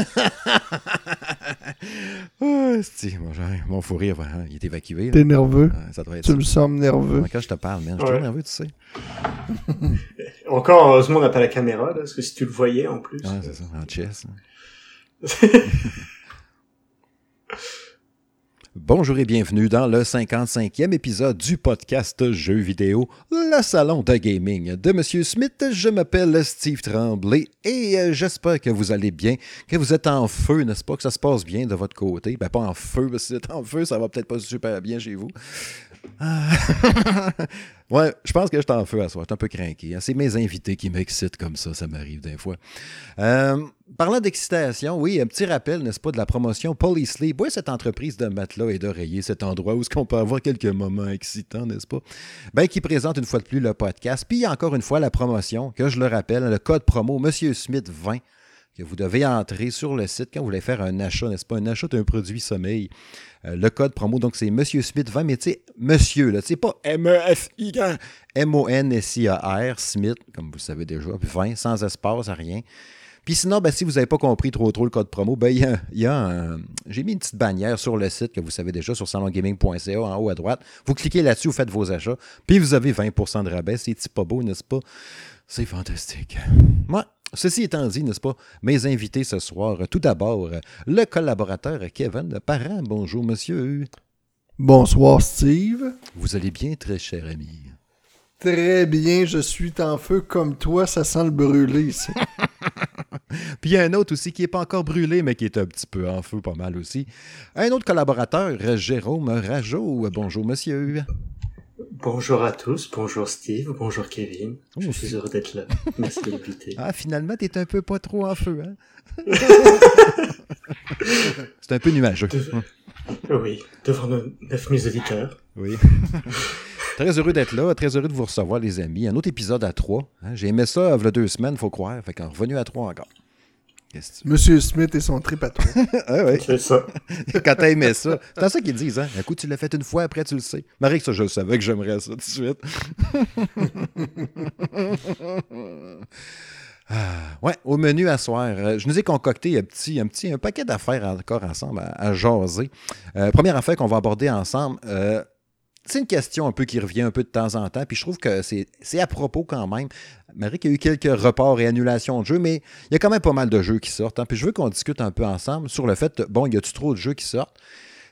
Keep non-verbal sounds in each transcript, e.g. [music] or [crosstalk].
[laughs] oh, mon, mon fou rire, il est évacué. T'es nerveux. ça doit être tu me sembles nerveux. Quand je te parle, man, je suis nerveux, tu sais. [laughs] Encore, heureusement, on n'a pas la caméra, là, parce que si tu le voyais en plus. Ah, c'est ça, en chess. [laughs] Bonjour et bienvenue dans le 55e épisode du podcast Jeux vidéo, le salon de gaming de Monsieur Smith. Je m'appelle Steve Tremblay et euh, j'espère que vous allez bien, que vous êtes en feu, n'est-ce pas, que ça se passe bien de votre côté? Ben pas en feu, parce que si vous êtes en feu, ça va peut-être pas super bien chez vous. Ah. [laughs] ouais, je pense que je suis en feu à soi. Je suis un peu craqué. Hein. C'est mes invités qui m'excitent comme ça. Ça m'arrive des fois. Euh, parlant d'excitation, oui, un petit rappel, n'est-ce pas, de la promotion Police Sleep. Oui, cette entreprise de matelas et d'oreiller, cet endroit où on peut avoir quelques moments excitants, n'est-ce pas? Ben, qui présente une fois de plus le podcast. Puis, encore une fois, la promotion, que je le rappelle, le code promo Monsieur Smith 20 que vous devez entrer sur le site quand vous voulez faire un achat, n'est-ce pas? Un achat d'un produit sommeil. Euh, le code promo, donc c'est Monsieur Smith 20, mais tu sais, Monsieur, là, c'est pas M-E-F-I, M-O-N-S-I-A-R, Smith, comme vous le savez déjà, 20, sans espace, rien. Puis sinon, ben, si vous n'avez pas compris trop trop le code promo, ben, il y a, un... j'ai mis une petite bannière sur le site que vous savez déjà sur salongaming.ca en haut à droite. Vous cliquez là-dessus, vous faites vos achats, puis vous avez 20% de rabais. C'est pas beau, n'est-ce pas? C'est fantastique. Moi, Ceci étant dit, n'est-ce pas, mes invités ce soir, tout d'abord, le collaborateur Kevin Parent. Bonjour, monsieur. Bonsoir, Steve. Vous allez bien, très cher ami? Très bien, je suis en feu comme toi, ça sent le brûler ici. [laughs] Puis il y a un autre aussi qui n'est pas encore brûlé, mais qui est un petit peu en feu, pas mal aussi. Un autre collaborateur, Jérôme Rajot. Bonjour, monsieur. Bonjour à tous, bonjour Steve, bonjour Kevin. Oh, je suis heureux d'être là. [laughs] Merci de l'inviter. Ah, finalement, t'es un peu pas trop en feu, hein? [laughs] C'est un peu nuageux. Oui, devant nos 9000 auditeurs. Oui. [laughs] très heureux d'être là, très heureux de vous recevoir, les amis. Un autre épisode à trois. Hein? J'ai aimé ça il y a deux semaines, faut croire. Fait qu'on est revenu à trois encore. Monsieur Smith et son trip à toi. [laughs] ah oui. C'est ça. [laughs] Quand t'as aimé ça. C'est ça qu'ils disent, hein. Un coup, tu l'as fait une fois, après, tu le sais. Marie, que ça, je le savais que j'aimerais ça tout de suite. [laughs] Ah, ouais, au menu à soir, euh, je nous ai concocté un petit, un petit un paquet d'affaires encore ensemble à, jaser. Euh, première affaire qu'on va aborder ensemble, euh, c'est une question un peu qui revient un peu de temps en temps, puis je trouve que c'est à propos quand même. Marie, qu'il y a eu quelques reports et annulations de jeux, mais il y a quand même pas mal de jeux qui sortent. Hein. Puis je veux qu'on discute un peu ensemble sur le fait, bon, y a-tu trop de jeux qui sortent?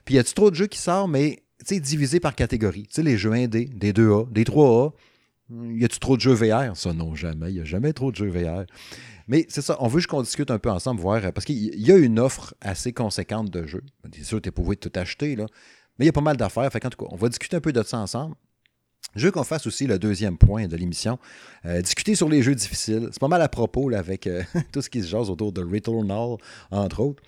Puis y a-tu trop de jeux qui sortent, mais tu sais, divisés par catégorie? Tu sais, les jeux indés, des 2A, des 3A. Y a-tu trop de jeux VR? Ça, non, jamais. Il n'y a jamais trop de jeux VR. Mais c'est ça, on veut juste qu'on discute un peu ensemble, voir, parce qu'il y a une offre assez conséquente de jeux. C'est sûr, tu pas de tout acheter, là. Mais il y a pas mal d'affaires. En tout cas, on va discuter un peu de ça ensemble. Je veux qu'on fasse aussi le deuxième point de l'émission. Euh, discuter sur les jeux difficiles. C'est pas mal à propos avec euh, [laughs] tout ce qui se jase autour de Returnal, entre autres.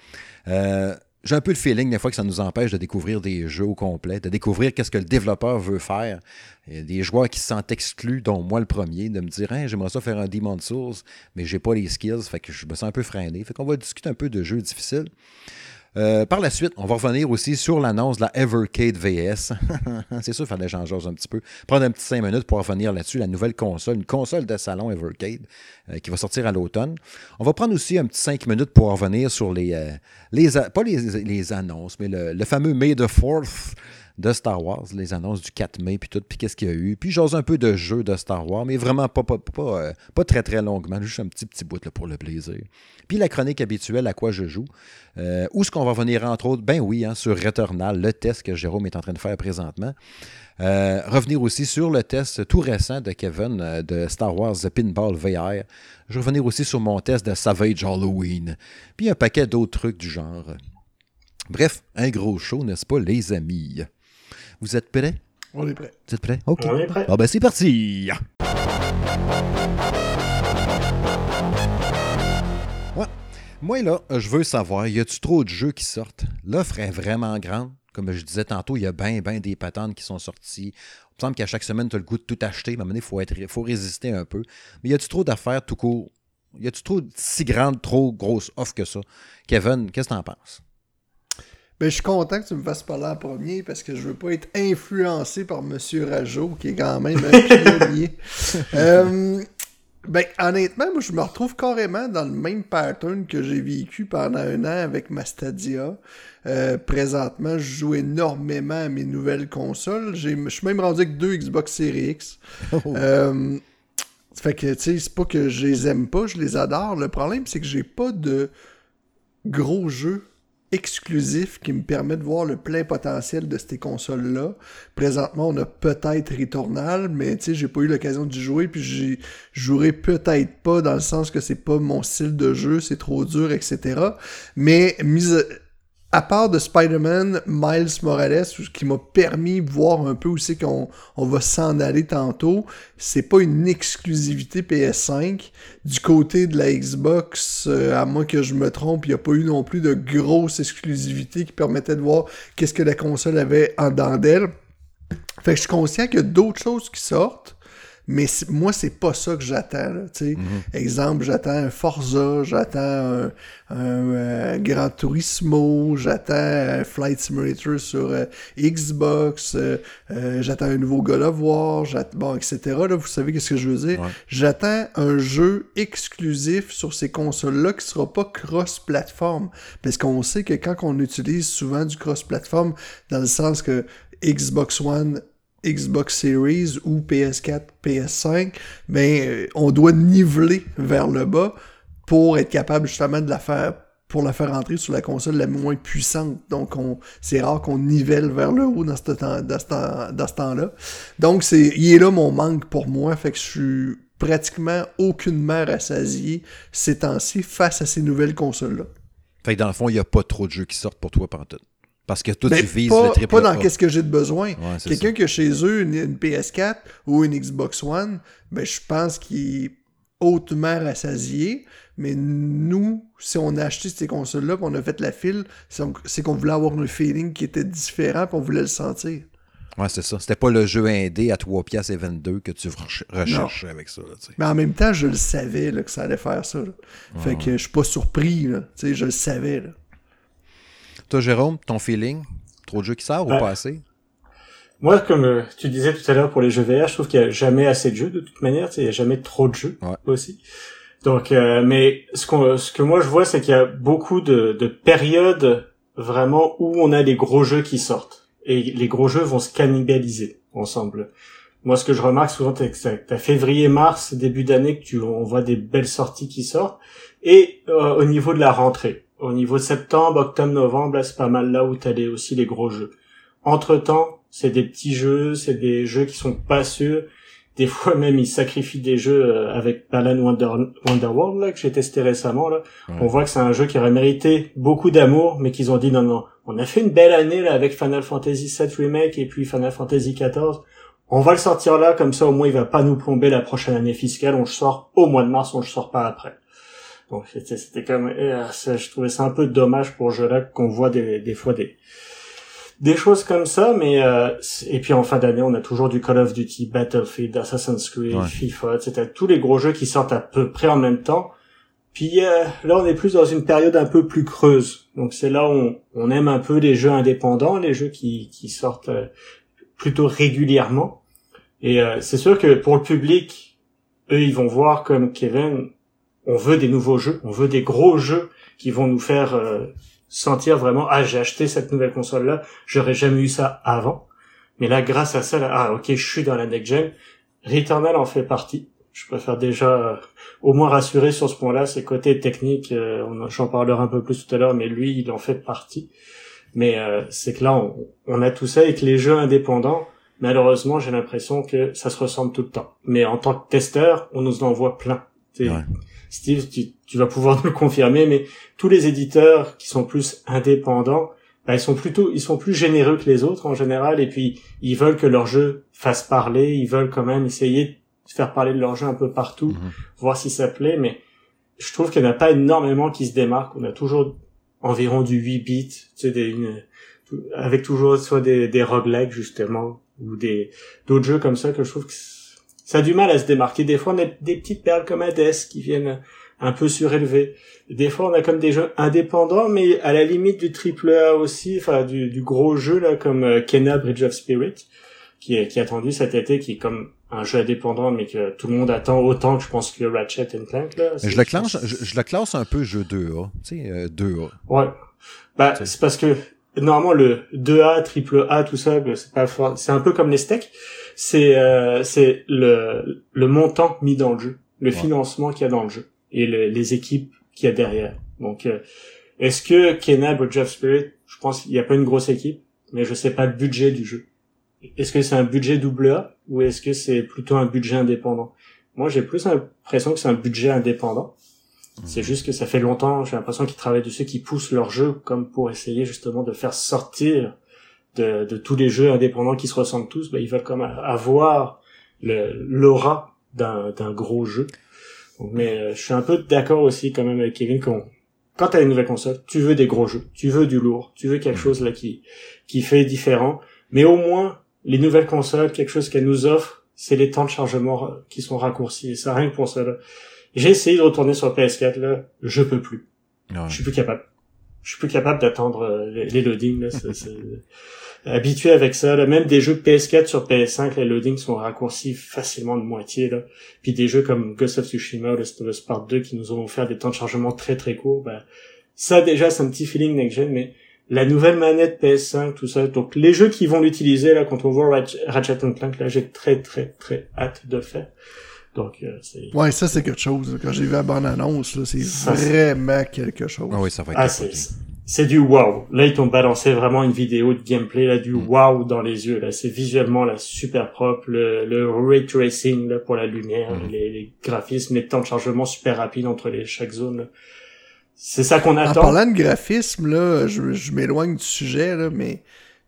Euh, j'ai un peu le feeling des fois que ça nous empêche de découvrir des jeux au complet, de découvrir qu'est-ce que le développeur veut faire. Il y a des joueurs qui se sentent exclus, dont moi le premier, de me dire hein, j'aimerais ça faire un Demon Souls, mais j'ai pas les skills, que je me sens un peu freiné. Fait qu'on va discuter un peu de jeux difficiles. Euh, par la suite, on va revenir aussi sur l'annonce de la Evercade VS. [laughs] c'est sûr, il fallait changer un petit peu. Prendre un petit 5 minutes pour revenir là-dessus, la nouvelle console, une console de salon Evercade euh, qui va sortir à l'automne. On va prendre aussi un petit 5 minutes pour revenir sur les, euh, les pas les, annonces, mais le, le fameux May the 4th de Star Wars, les annonces du 4 mai, puis tout, puis qu'est-ce qu'il y a eu. Puis j'ose un peu de jeux de Star Wars, mais vraiment pas, pas, pas, euh, très très longuement, juste un petit petit bout là, pour le plaisir. Puis la chronique habituelle à quoi je joue? Euh, où est-ce qu'on va venir entre autres? Ben oui, hein, sur Returnal, le test que Jérôme est en train de faire présentement. Euh, revenir aussi sur le test tout récent de Kevin de Star Wars The Pinball VR. Je vais revenir aussi sur mon test de Savage Halloween. Puis un paquet d'autres trucs du genre. Bref, un gros show, n'est-ce pas, les amis? Vous êtes prêts? On est prêts. Vous êtes prêts? OK. On est prêts. Bon, ben c'est parti! Ouais. Moi, là, je veux savoir, y a-tu trop de jeux qui sortent? L'offre est vraiment grande. Comme je disais tantôt, il y a bien, bien des patentes qui sont sorties. Il me semble qu'à chaque semaine, tu as le goût de tout acheter. Mais à un moment il faut, être, faut résister un peu. Mais y a-tu trop d'affaires tout court? Y a-tu trop si grande, trop grosse offre que ça? Kevin, qu'est-ce que t'en penses? Ben, je suis content que tu me fasses parler en premier parce que je veux pas être influencé par M. Rajot, qui est quand même un pionnier. [laughs] euh, Ben, honnêtement, moi, je me retrouve carrément dans le même pattern que j'ai vécu pendant un an avec ma Stadia. Euh, présentement, je joue énormément à mes nouvelles consoles. Je suis même rendu avec deux Xbox Series X. Oh. Euh, fait que, tu sais, c'est pas que je les aime pas, je les adore. Le problème, c'est que j'ai pas de gros jeux exclusifs qui me permettent de voir le plein potentiel de ces consoles-là. Présentement, on a peut-être Returnal, mais tu sais, j'ai pas eu l'occasion d'y jouer, puis j'y jouerai peut-être pas dans le sens que c'est pas mon style de jeu, c'est trop dur, etc. Mais mise à part de Spider-Man, Miles Morales, qui m'a permis de voir un peu où c'est qu'on on va s'en aller tantôt, c'est pas une exclusivité PS5. Du côté de la Xbox, euh, à moins que je me trompe, il n'y a pas eu non plus de grosse exclusivité qui permettait de voir qu'est-ce que la console avait en dedans d'elle. Fait que je suis conscient qu'il y a d'autres choses qui sortent. Mais moi, c'est pas ça que j'attends. Mm-hmm. Exemple, j'attends un Forza, j'attends un, euh, Gran Turismo, j'attends un Flight Simulator sur euh, Xbox, euh, j'attends un nouveau God of War, bon, etc. Là, vous savez ce que je veux dire? J'attends un jeu exclusif sur ces consoles-là qui sera pas cross-platform. Parce qu'on sait que quand on utilise souvent du cross-platform, dans le sens que Xbox One Xbox Series ou PS4, PS5, ben, euh, on doit niveler vers le bas pour être capable justement de la faire pour la faire entrer sur la console la moins puissante. Donc, on, c'est rare qu'on nivelle vers le haut dans ce, temps, dans ce, temps, là Donc, c'est, il est là mon manque pour moi. Fait que je suis pratiquement aucunement rassasié ces temps-ci face à ces nouvelles consoles-là. Fait que dans le fond, il n'y a pas trop de jeux qui sortent pour toi, Panton. Parce que toi, ben, tu vises pas, le triple Pas dans qu'est-ce que j'ai de besoin. Quelqu'un qui a chez eux une, PS4 ou une Xbox One, ben, je pense qu'il est hautement rassasié. Mais nous, si on a acheté ces consoles-là, on a fait la file, c'est qu'on voulait avoir un feeling qui était différent, puis on voulait le sentir. Ouais, c'est ça. C'était pas le jeu indé à 3 piastres et 22 que tu recherchais avec ça. mais en même temps, je le savais que ça allait faire ça. Fait que je suis pas surpris. je le savais. Toi, Jérôme, ton feeling? Trop de jeux qui sortent ou pas assez Moi, comme euh, tu disais tout à l'heure pour les jeux VR, je trouve qu'il n'y a jamais assez de jeux de toute manière. Il n'y a jamais trop de jeux aussi. Donc, euh, mais ce, qu'on, ce que moi je vois, c'est qu'il y a beaucoup de, de périodes vraiment où on a les gros jeux qui sortent. Et les gros jeux vont se cannibaliser ensemble. Moi, ce que je remarque souvent, c'est que t'as février-mars, début d'année, que tu, on voit des belles sorties qui sortent. Et euh, au niveau de la rentrée, au niveau septembre, octobre, novembre, là, c'est pas mal là où t'as les, aussi les gros jeux. Entre temps, c'est des petits jeux, c'est des jeux qui sont pas sûrs. Des [laughs] fois même, ils sacrifient des jeux euh, avec Balan Wonder, Wonderworld, là, que j'ai testé récemment, là. On voit que c'est un jeu qui aurait mérité beaucoup d'amour, mais qu'ils ont dit non, non. On a fait une belle année, là, avec Final Fantasy VII Remake et puis Final Fantasy XIV. On va le sortir là, comme ça, au moins, il va pas nous plomber la prochaine année fiscale. On le sort au mois de mars, on le sort pas après. Bon, c'était comme, euh, je trouvais ça un peu dommage pour jeu-là qu'on voit des, des fois des des choses comme ça, mais euh, et puis en fin d'année, on a toujours du Call of Duty, Battlefield, Assassin's Creed, FIFA, etc. Tous les gros jeux qui sortent à peu près en même temps. Puis euh, là, on est plus dans une période un peu plus creuse. Donc c'est là où on, on, aime un peu les jeux indépendants, les jeux qui, qui sortent euh, plutôt régulièrement. Et c'est sûr que pour le public, eux, ils vont voir comme Kevin, on veut des nouveaux jeux, on veut des gros jeux qui vont nous faire euh, sentir vraiment ah j'ai acheté cette nouvelle console là, j'aurais jamais eu ça avant. Mais là grâce à ça là, ah OK, je suis dans la next gen. Returnal en fait partie. Je préfère déjà euh, au moins rassurer sur ce point-là, ses côtés techniques, euh, j'en parlerai un peu plus tout à l'heure mais lui il en fait partie. Mais c'est que là on, on, a tout ça et que les jeux indépendants malheureusement, j'ai l'impression que ça se ressemble tout le temps. Mais en tant que testeur, on nous en voit plein. Steve, tu, vas pouvoir [laughs] nous le confirmer, mais tous les éditeurs qui sont plus indépendants, bah, ils sont plutôt, ils sont plus généreux que les autres en général, et puis ils veulent que leur jeu fasse parler, ils veulent quand même essayer de faire parler de leur jeu un peu partout, mhm. voir si ça plaît, mais je trouve qu'il n'y en a pas énormément qui se démarquent. On a toujours environ du 8 bits, tu sais, des, avec toujours soit des, des roguelikes justement, ou des d'autres jeux comme ça que je trouve que ça a du mal à se démarquer. Des fois, on a des petites perles comme Hades qui viennent un peu surélever. Des fois, on a comme des jeux indépendants, mais à la limite du triple A aussi, enfin du, gros jeu là comme euh, Kena Bridge of Spirit, qui est, qui est attendu cet été, qui est comme un jeu indépendant, mais que tout le monde attend autant que je pense que Ratchet Clank. Là, je le, classe, je, le classe un peu jeu 2A, tu sais, 2A. Euh, ouais. Bah, c'est parce que normalement le 2A, triple A, tout ça, c'est pas c'est un peu comme les steaks. C'est euh, c'est le le montant mis dans le jeu, le financement qu'il y a dans le jeu et les équipes qu'il y a derrière. Donc, euh, est-ce que Kenab ou Jeff Spirit, je pense qu'il n'y a pas une grosse équipe, mais je sais pas le budget du jeu. Est-ce que c'est un budget double A ou est-ce que c'est plutôt un budget indépendant? Moi, j'ai plus l'impression que c'est un budget indépendant. Mmh. C'est juste que ça fait longtemps, j'ai l'impression qu'ils travaillent dessus, qu'ils poussent leur jeu comme pour essayer justement de faire sortir de, de tous les jeux indépendants qui se ressemblent tous. Bah, ils veulent comme avoir l'aura d'un gros jeu. Mais euh, je suis un peu d'accord aussi quand même avec Kevin qu'on quand t'as une nouvelle console, tu veux des gros jeux, tu veux du lourd, tu veux quelque chose là qui qui fait différent. Mais au moins les nouvelles consoles, quelque chose qu'elles nous offrent, c'est les temps de chargement qui sont raccourcis. Et ça, rien que pour ça, J'ai essayé de retourner sur PS4, là. Je peux plus. Je suis plus capable. Je suis plus capable d'attendre euh, les, loadings, là. [laughs] habitué avec ça, là. Même des jeux PS4 sur PS5, les loadings sont raccourcis facilement de moitié, là. Puis des jeux comme Ghost of Tsushima ou Last of Us Part 2 qui nous ont offert des temps de chargement très très courts, ben, ça déjà, c'est un petit feeling next-gen, mais la nouvelle manette PS5, tout ça. Donc les jeux qui vont l'utiliser là quand on voit Ratchet Clank, là j'ai très très très hâte de faire. Donc euh, c'est. Ouais, ça c'est quelque chose. Quand j'ai vu la bonne annonce, là, c'est vraiment quelque chose. Ah oui, ça va être. Ah, c'est du wow. Là ils t'ont balancé vraiment une vidéo de gameplay là du mm. wow dans les yeux là. C'est visuellement là super propre, le, le ray tracing là pour la lumière, mm. les, les, graphismes, les temps de chargement super rapides entre les chaque zone. Là. C'est ça qu'on attend. En parlant de graphisme, là, je, je m'éloigne du sujet, là, mais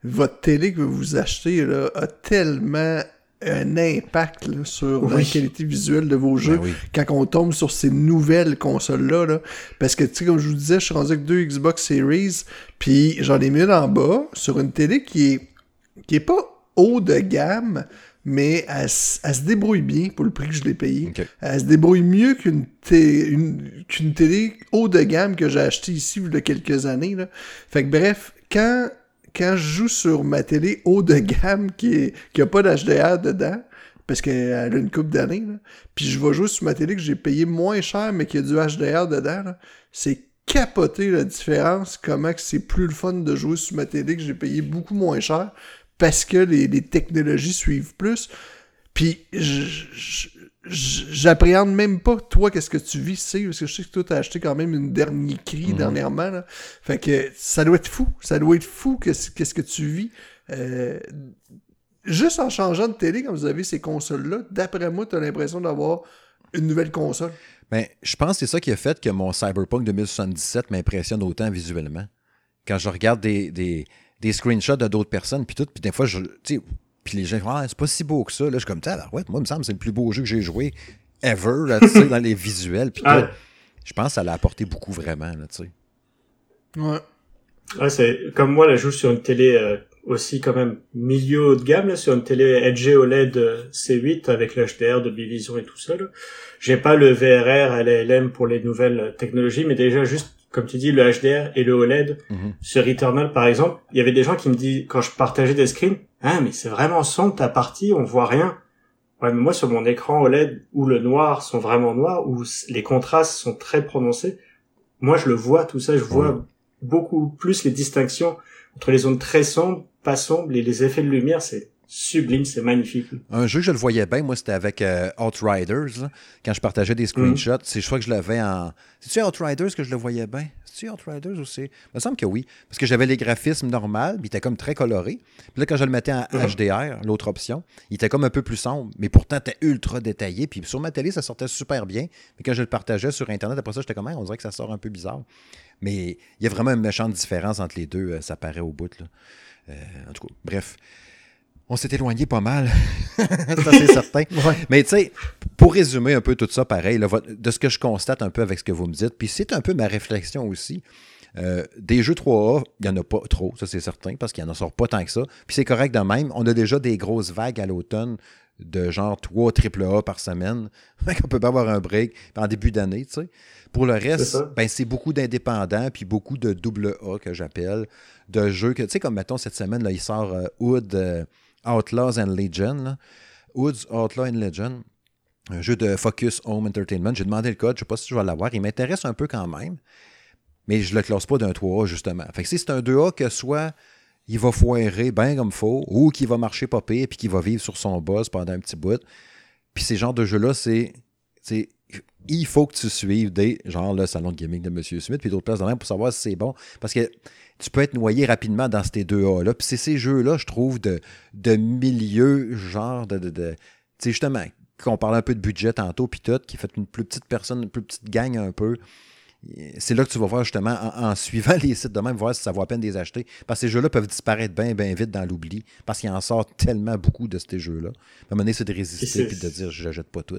votre télé que vous achetez là, a tellement un impact là, sur la qualité visuelle de vos jeux ben quand on tombe sur ces nouvelles consoles-là. Là. Parce que, tu sais, comme je vous disais, je suis rendu avec deux Xbox Series, puis j'en ai mis en bas sur une télé qui est, qui est pas haut de gamme, mais elle, se débrouille bien pour le prix que je l'ai payé. Elle se débrouille mieux qu'une qu'une télé haut de gamme que j'ai acheté ici il y a quelques années. Là. Fait que bref, quand, quand je joue sur ma télé haut de gamme qui, est, qui a pas d'HDR dedans, parce qu'elle a une coupe d'années, puis je vais jouer sur ma télé que j'ai payé moins cher mais qui a du HDR dedans, c'est capoter la différence, comment c'est plus le fun de jouer sur ma télé que j'ai payé beaucoup moins cher parce que les, technologies suivent plus. Puis j'appréhende même pas toi qu'est-ce que tu vis, c'est parce que je sais que toi t'as acheté quand même une dernière cri mhm. dernièrement. Là. Fait que ça doit être fou, ça doit être fou qu'est-ce que tu vis. Euh, juste en changeant de télé, quand vous avez ces consoles-là, d'après moi, tu as l'impression d'avoir une nouvelle console. Ben, je pense que c'est ça qui a fait que mon Cyberpunk 2077 m'impressionne autant visuellement. Quand je regarde des, des screenshots de d'autres personnes, puis tout, puis des fois, je, puis les gens font Ah, c'est pas si beau que ça. Là, je suis comme, ouais, moi, il me semble que c'est le plus beau jeu que j'ai joué ever, là, [laughs] dans les visuels. Puis je pense que ça l'a apporté beaucoup vraiment, là, tu sais. Ouais. Ouais, c'est comme moi, là, je joue sur une télé euh, aussi quand même milieu haut de gamme, là, sur une télé LG OLED euh, C8 avec l'HDR, de Vision et tout ça. J'ai pas le VRR, LLM pour les nouvelles technologies, mais déjà juste comme tu dis, le HDR et le OLED mhm. sur Eternal, par exemple, il y avait des gens qui me disent, quand je partageais des screens, ah, mais c'est vraiment sombre ta partie, on voit rien. Ouais, mais moi, sur mon écran OLED, où le noir sont vraiment noirs, où les contrastes sont très prononcés, moi, je le vois, tout ça, je vois beaucoup plus les distinctions entre les zones très sombres, pas sombres, et les effets de lumière, c'est sublime, c'est magnifique. Un jeu que je le voyais bien, moi, c'était avec euh, Outriders. quand je partageais des screenshots, mm. c'est je crois que je l'avais en. C'est-tu Outriders que je le voyais bien? C'est-tu Outriders ou c'est. Il me semble que oui. Parce que j'avais les graphismes normaux, puis il était comme très coloré. Puis là, quand je le mettais en HDR, mm-hmm. l'autre option, il était comme un peu plus sombre, mais pourtant, il était ultra détaillé. Puis sur ma télé, ça sortait super bien. Mais quand je le partageais sur Internet, après ça, j'étais comme, on dirait que ça sort un peu bizarre. Mais il y a vraiment une méchante différence entre les deux, euh, ça paraît au bout. Là. Euh, en tout cas, bref on s'est éloigné pas mal. [laughs] ça, c'est [laughs] certain. Mais tu sais, pour résumer un peu tout ça, pareil, de ce que je constate un peu avec ce que vous me dites, puis c'est un peu ma réflexion aussi. Euh, des jeux 3A, il n'y en a pas trop, ça c'est certain, parce qu'il n'y en sort pas tant que ça. Puis c'est correct de même. On a déjà des grosses vagues à l'automne de genre 3 AAA par semaine. [laughs] On peut pas avoir un break en début d'année, tu sais. Pour le reste, ben, c'est beaucoup d'indépendants, puis beaucoup de double A que j'appelle, de jeux que, tu sais, comme mettons cette semaine, là, il sort euh, Hood. Euh, Outlaws and Legend. Woods Outlaw and Legend. Un jeu de Focus Home Entertainment. J'ai demandé le code, je ne sais pas si je vais l'avoir. Il m'intéresse un peu quand même, mais je ne le classe pas d'un 3A, justement. Fait que si c'est un 2A que soit il va foirer bien comme faut, ou qu'il va marcher pas pire, puis qu'il va vivre sur son boss pendant un petit bout. Puis ces genres de jeux-là, c'est il faut que tu suives des, genre le salon de gaming de M. Smith, puis d'autres places de même pour savoir si c'est bon. Parce que tu peux être noyé rapidement dans ces deux A-là. Puis c'est ces jeux-là, je trouve, de, de milieu, genre de. de, tu sais, justement, qu'on parle un peu de budget tantôt, puis tout, qui fait une plus petite personne, une plus petite gang un peu c'est là que tu vas voir justement, en, suivant [laughs] les sites de même, voir si ça vaut à peine de les acheter. Parce que ces jeux-là peuvent disparaître bien, bien vite dans l'oubli. Parce qu'il en sort tellement beaucoup de ces jeux-là. À un moment donné, c'est de résister et de dire je jette pas tout.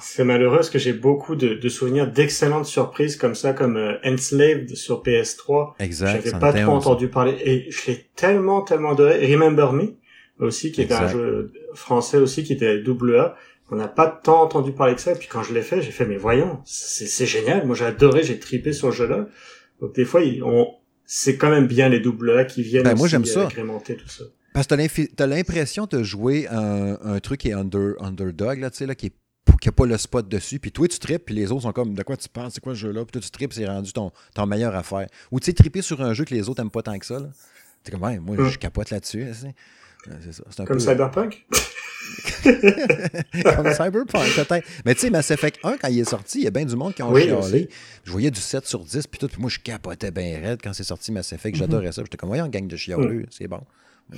c'est malheureux parce que j'ai beaucoup de, souvenirs d'excellentes surprises comme ça, comme euh, Enslaved sur PS3. Exact. J'avais pas trop entendu parler. Et je l'ai tellement, tellement adoré. Remember Me aussi, qui était un jeu français aussi, qui était double A on n'a pas tant entendu parler de ça. Et puis quand je l'ai fait, j'ai fait, mais voyons, c'est génial. Moi, j'ai adoré, j'ai tripé sur le jeu-là. Donc des fois, on, c'est quand même bien les double A qui viennent ben, moi, j'aime ça. agrémenter tout ça. Parce que t'as l'impression de jouer un, un, truc qui est under, underdog, là, tu sais, là, qui est qui n'a pas le spot dessus, puis toi tu tripes, puis les autres sont comme de quoi tu penses, c'est quoi ce jeu-là, puis toi tu tripes, c'est rendu ton, ton meilleure affaire. Ou tu sais, tripper sur un jeu que les autres n'aiment pas tant que ça. T'es comme, ouais, moi hum. je capote là-dessus. C'est ça. comme Cyberpunk? [laughs] Comme Cyberpunk, peut-être. Mais tu sais, Mass Effect 1, quand il est sorti, il y a bien du monde qui ont chialé. Je voyais du 7 sur 10, puis tout. Puis moi, je capotais bien raide quand c'est sorti Mass Effect. Mhm. J'adorais ça. J'étais comme, voyons, gang de chialeux, c'est bon. [laughs]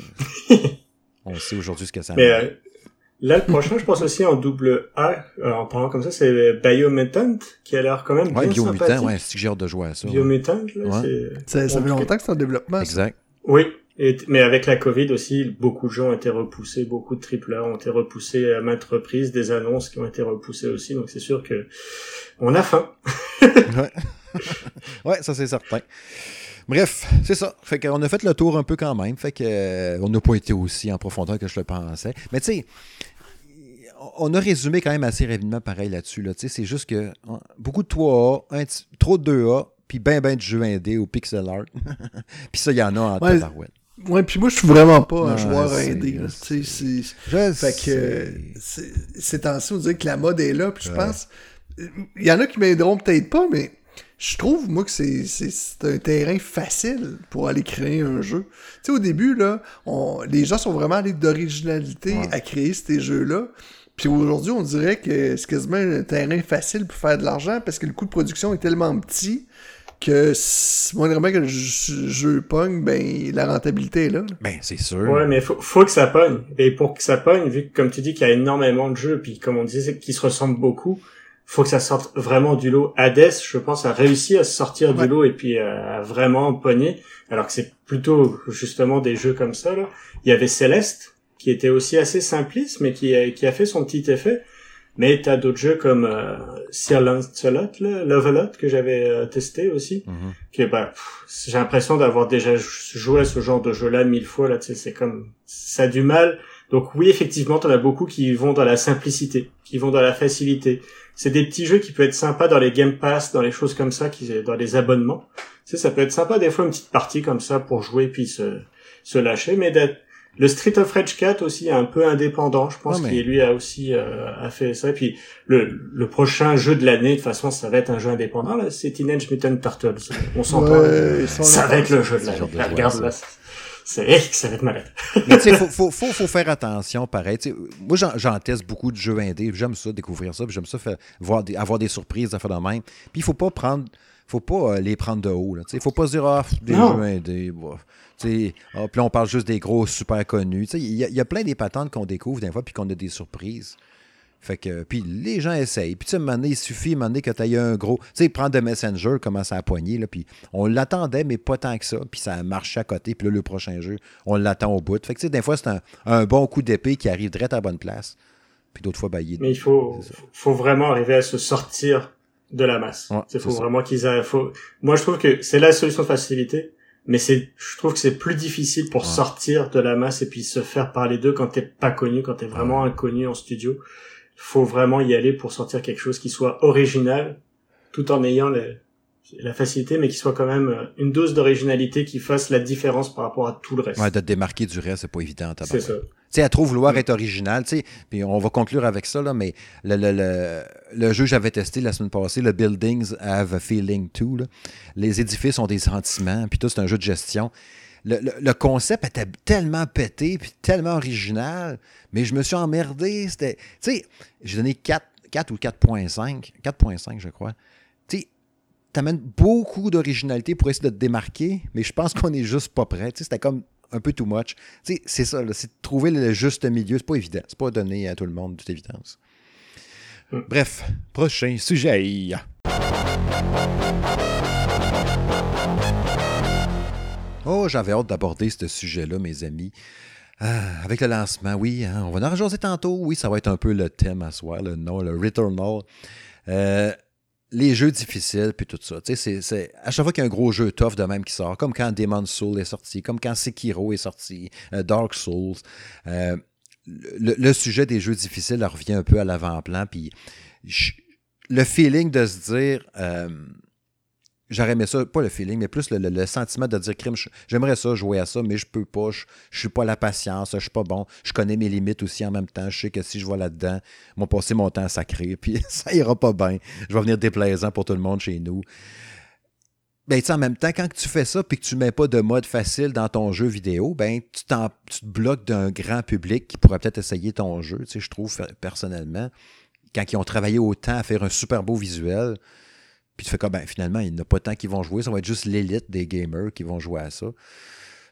On sait aujourd'hui ce que ça Mais euh, là, le prochain, je pense aussi en double A, euh, en parlant comme ça, c'est Biomutant, qui a l'air quand même ouais, bien Biomutant, ouais, c'est que j'ai hâte de jouer à ça. Biomutant, là, c'est... Ça, fait longtemps que c'est en développement. Exact. Oui, mais avec la Covid aussi, beaucoup de gens ont été repoussés, beaucoup de triple A ont été repoussés à maintes reprises, des annonces qui ont été repoussées aussi, donc c'est sûr que on a faim. [laughs] ouais. ouais, ça c'est certain. Bref, c'est ça. Fait qu'on a fait le tour un peu quand même. Fait que euh, on n'a pas été aussi en profondeur que je le pensais. Mais tu sais, on a résumé quand même assez rapidement pareil là-dessus. Là. C'est juste que hein, beaucoup de 3A, trop de 2A, puis ben ben de jeux indé ou pixel art. [laughs] puis ça, il y en a en ouais, Ouais, puis moi, je suis vraiment pas un joueur indé. C'est, fait que c'est temps-ci, on dirait que la mode est là, puis je pense... Il y en a qui m'aideront peut-être pas, mais je trouve, moi, que c'est, un terrain facile pour aller créer un jeu. Tu sais, au début, là, on, les gens sont vraiment allés d'originalité à créer ces jeux-là. Puis aujourd'hui, on dirait que c'est quasiment un terrain facile pour faire de l'argent parce que le coût de production est tellement petit que moindrement que le jeu pogne, ben la rentabilité est là. Ben c'est sûr. Ouais, mais faut, faut que ça pogne. Et pour que ça pogne, vu que comme tu dis qu'il y a énormément de jeux, puis comme on disait qu'ils se ressemblent beaucoup, faut que ça sorte vraiment du lot. Hades, je pense, a réussi à sortir du lot et puis à vraiment pogner, alors que c'est plutôt justement des jeux comme ça. Là. Il y avait Céleste, qui était aussi assez simpliste, mais qui a, qui a fait son petit effet. Mais t'as d'autres jeux comme euh, Sir Lancelot, là, que j'avais euh, testé aussi, mhm. que bah, j'ai l'impression d'avoir déjà joué à ce genre de jeu-là mille fois là. C'est comme ça a du mal. Donc oui, effectivement, t'en as beaucoup qui vont dans la simplicité, qui vont dans la facilité. C'est des petits jeux qui peuvent être sympas dans les Game Pass, dans les choses comme ça, qui dans les abonnements. Tu sais, ça peut être sympa des fois une petite partie comme ça pour jouer puis se se lâcher, mais d'être le Street of Rage 4 aussi est un peu indépendant, je pense, qu'il lui a aussi euh, a fait ça. Et puis le, le prochain jeu de l'année, de toute façon, ça va être un jeu indépendant. Là, c'est Teenage Mutant Turtles. On s'entend. ça va être le jeu de l'année. Regarde là. C'est ça va être malade. [laughs] Mais tu sais, faut, faut, faut, faut, faire attention, pareil. moi, j'en teste beaucoup de jeux indés. J'aime ça, découvrir ça. J'aime ça, faire, voir des, avoir des surprises, à faire de même. Puis il faut pas prendre faut pas euh, les prendre de haut. Il faut pas se dire, ah, des jeux indés. Ah, puis on parle juste des gros super connus. Il y, y, a plein des patentes qu'on découvre des fois puis qu'on a des surprises. Fait que, puis les gens essayent. Puis, tu sais, il suffit, un que tu aies un gros. Tu sais, prendre The Messenger, commence à poigner, là, puis on l'attendait, mais pas tant que ça. Puis ça a marché à côté. Puis là, le prochain jeu, on l'attend au bout. Fait que, tu sais, des fois, c'est un, bon coup d'épée qui arrive direct à la bonne place. Puis d'autres fois, bah, il Mais il faut, faut vraiment arriver à se sortir de la masse. Il faut vraiment qu'ils aient. Faut... Moi, je trouve que c'est la solution de facilité mais c'est je trouve que c'est plus difficile pour sortir de la masse et puis se faire parler d'eux quand t'es pas connu quand t'es vraiment inconnu en studio. Faut vraiment y aller pour sortir quelque chose qui soit original tout en ayant les la facilité, mais qui soit quand même euh, une dose d'originalité qui fasse la différence par rapport à tout le reste. Ouais, de te démarquer du reste, c'est pas évident. C'est ça. Tu sais, elle trouve vouloir être originale, tu sais, puis on va conclure avec ça, là, mais le, le, le, le jeu que j'avais testé la semaine passée, le Buildings Have a Feeling Too, là, les édifices ont des sentiments, puis tout, c'est un jeu de gestion. Le, le, concept était tellement pété, puis tellement original, mais je me suis emmerdé. C'était, tu sais, j'ai donné 4, 4 ou 4.5, 4.5 je crois. T'amènes beaucoup d'originalité pour essayer de te démarquer, mais je pense [laughs] qu'on est juste pas prêt. Tu sais, c'était comme un peu too much. Tu sais, c'est ça, c'est de trouver le juste milieu. C'est pas évident. C'est pas donné à tout le monde, de toute évidence. Bref, prochain sujet. Oh, j'avais hâte d'aborder ce sujet-là, mes amis. Ah, avec le lancement, oui, hein, on va en rejoindre tantôt. Oui, ça va être un peu le thème à soi, le nom, le Returnal. Euh, les jeux difficiles, puis tout ça. Tu sais, c'est, à chaque fois qu'il y a un gros jeu tough de même qui sort, comme quand Demon's Soul est sorti, comme quand Sekiro est sorti, euh, Dark Souls, euh, le, sujet des jeux difficiles revient un peu à l'avant-plan, puis le feeling de se dire j'aurais aimé ça, pas le feeling, mais plus le, sentiment de dire crime, j'aimerais ça, jouer à ça, mais je peux pas, je, suis pas la patience, je suis pas bon, je connais mes limites aussi en même temps, je sais que si je vais là-dedans, moi passer mon temps sacré, [laughs] puis ça ira pas bien, je vais venir déplaisant pour tout le monde chez nous. Ben, en même temps, quand tu fais ça puis que tu mets pas de mode facile dans ton jeu vidéo, ben, tu, tu te bloques d'un grand public qui pourrait peut-être essayer ton jeu, je trouve personnellement. Quand ils ont travaillé autant à faire un super beau visuel, puis tu fais comme, ben, finalement, il n'y en a pas tant qui vont jouer. Ça va être juste l'élite des gamers qui vont jouer à ça.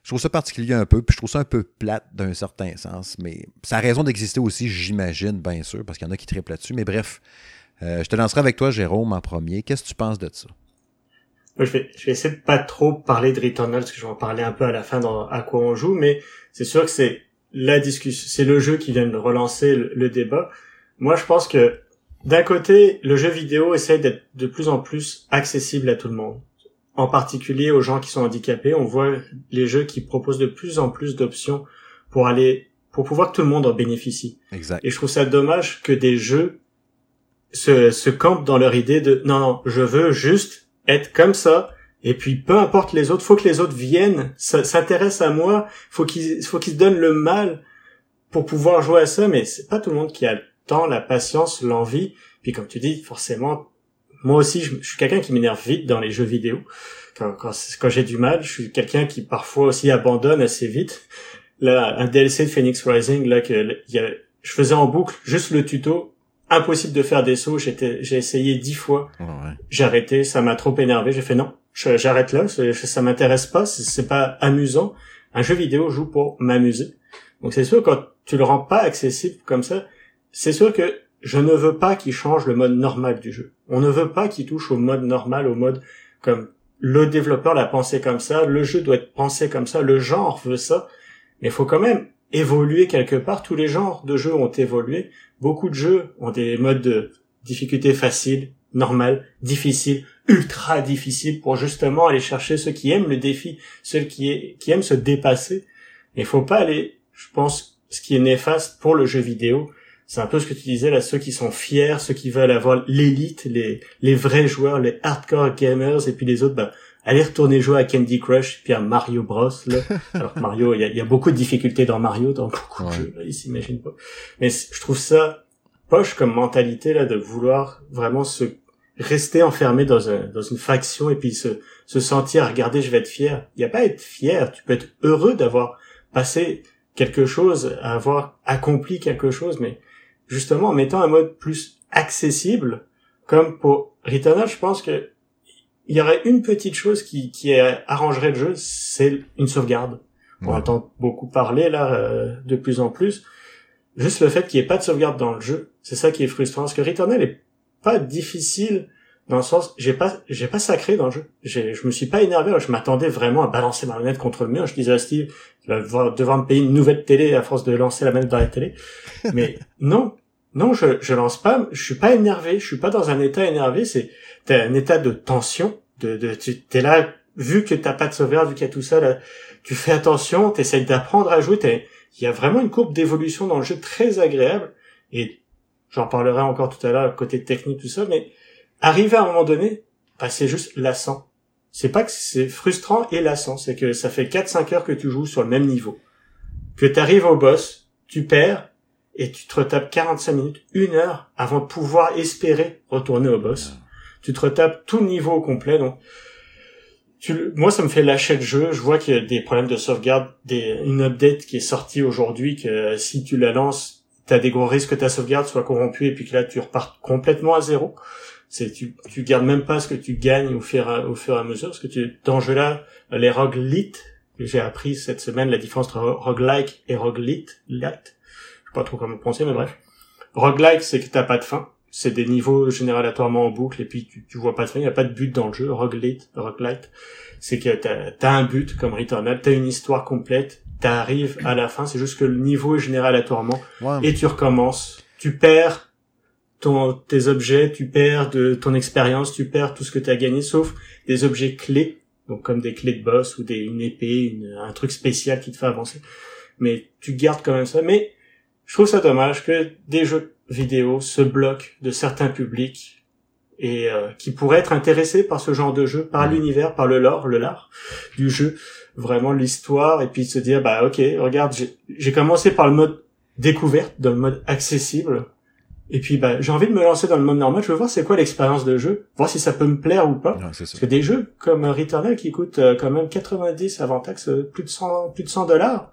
Je trouve ça particulier un peu, puis je trouve ça un peu plate d'un certain sens, mais ça a raison d'exister aussi, j'imagine, bien sûr, parce qu'il y en a qui triplent là-dessus. Mais bref, euh, je te lancerai avec toi, Jérôme, en premier. Qu'est-ce que tu penses de ça? je vais, je vais essayer de pas trop parler de Returnal, parce que je vais en parler un peu à la fin dans à quoi on joue, mais c'est sûr que c'est la discussion, c'est le jeu qui vient de relancer le débat. Moi, je pense que d'un côté, le jeu vidéo essaie d'être de plus en plus accessible à tout le monde. En particulier aux gens qui sont handicapés, on voit les jeux qui proposent de plus en plus d'options pour aller, pour pouvoir que tout le monde en bénéficie. Exact. Et je trouve ça dommage que des jeux se, se campent dans leur idée de non, non, je veux juste être comme ça. Et puis, peu importe les autres, faut que les autres viennent, s'intéressent à moi, faut qu'ils, faut qu'ils se donnent le mal pour pouvoir jouer à ça, mais c'est pas tout le monde qui a la patience, l'envie. Puis comme tu dis, forcément, moi aussi, je, suis quelqu'un qui m'énerve vite dans les jeux vidéo. Quand, quand, j'ai du mal, je suis quelqu'un qui parfois aussi abandonne assez vite. Là, un DLC de Phoenix Rising, là, que y a, je faisais en boucle juste le tuto. Impossible de faire des sauts. J'étais, j'ai essayé dix fois. J'ai arrêté. Ça m'a trop énervé. J'ai fait non. J'arrête là. Ça m'intéresse pas. C'est pas amusant. Un jeu vidéo joue pour m'amuser. Donc c'est sûr quand tu le rends pas accessible comme ça, c'est sûr que je ne veux pas qu'il change le mode normal du jeu. On ne veut pas qu'il touche au mode normal, au mode comme le développeur l'a pensé comme ça, le jeu doit être pensé comme ça, le genre veut ça, mais faut quand même évoluer quelque part. Tous les genres de jeux ont évolué. Beaucoup de jeux ont des modes de difficulté facile, normal, difficile, ultra difficile pour justement aller chercher ceux qui aiment le défi, ceux qui, qui aiment se dépasser. Il faut pas aller, je pense, ce qui est néfaste pour le jeu vidéo, c'est un peu ce que tu disais là, ceux qui sont fiers, ceux qui veulent avoir l'élite, les, les vrais joueurs, les hardcore gamers, et puis les autres, bah, aller retourner jouer à Candy Crush, puis à Mario Bros. Là. [laughs] Alors Mario, il y a, beaucoup de difficultés dans Mario, dans beaucoup de jeux, là, ils s'imaginent pas. Mais je trouve ça poche comme mentalité là de vouloir vraiment se rester enfermé dans, un, dans une faction et puis se, se sentir, regardez, je vais être fier. Il n'y a pas à être fier, tu peux être heureux d'avoir passé quelque chose, avoir accompli quelque chose, mais justement en mettant un mode plus accessible, comme pour Returnal, je pense que il y aurait une petite chose qui, qui arrangerait le jeu, c'est une sauvegarde. On entend beaucoup parler là euh, de plus en plus. Juste le fait qu'il n'y ait pas de sauvegarde dans le jeu, c'est ça qui est frustrant. Parce que Returnal est pas difficile dans le sens, j'ai pas, j'ai pas sacré dans le jeu. Je me suis pas énervé. Je m'attendais vraiment à balancer ma manette contre le mur. Je disais à Steve, tu vas devoir me payer une nouvelle télé à force de lancer la manette dans la télé. [laughs] Mais non, non, je, je lance pas, je suis pas énervé, je suis pas dans un état énervé, c'est, t'as un état de tension, de, de, tu, t'es là, vu que t'as pas de sauvegarde, vu qu'il y a tout ça, là, tu fais attention, t'essayes d'apprendre à jouer, il y a vraiment une courbe d'évolution dans le jeu très agréable, et j'en parlerai encore tout à l'heure, côté technique, tout ça, mais arrivé à un moment donné, bah, c'est juste lassant. C'est pas que c'est frustrant et lassant, c'est que ça fait 4-5 heures que tu joues sur le même niveau. Que t'arrives au boss, tu perds, et tu te retapes 45 minutes, une heure, avant de pouvoir espérer retourner au boss. Tu te retapes tout le niveau au complet, donc tu, moi, ça me fait lâcher le jeu. Je vois qu'il y a des problèmes de sauvegarde, des, une update qui est sortie aujourd'hui que si tu la lances, t'as des gros risques que ta sauvegarde soit corrompue et puis que là tu repars complètement à zéro. C'est tu, tu gardes même pas ce que tu gagnes au fur, au fur et à mesure parce que tu dans ce jeu-là, les roguelites, j'ai appris cette semaine la différence entre roguelike et roguelite, light. Je sais pas trop comment penser, mais bref. Roguelike, c'est que t'as pas de fin c'est des niveaux généralement en boucle et puis tu, tu vois pas de fin, il y a pas de but dans le jeu. Roguelite, roguelite, c'est que t'as as un but comme Returnal, t'as une histoire complète, t'arrives à la fin, c'est juste que le niveau est généré aléatoirement et tu recommences. Tu perds ton, tes objets, tu perds de ton expérience, tu perds tout ce que t'as gagné sauf des objets clés, donc comme des clés de boss ou des, une épée, une, un truc spécial qui te fait avancer. Mais tu gardes quand même ça. Mais je trouve ça dommage que des jeux vidéo se bloquent de certains publics et euh, qui pourraient être intéressés par ce genre de jeu, par l'univers, par le lore, le lore du jeu, vraiment l'histoire, et puis se dire bah ok, regarde, j'ai commencé par le mode découverte, dans le mode accessible, et puis bah j'ai envie de me lancer dans le mode normal, je veux voir c'est quoi l'expérience de jeu, voir si ça peut me plaire ou pas. Parce que des jeux comme Returnal qui coûtent euh, quand même 90 avant taxe, plus de 100 plus de 100 dollars,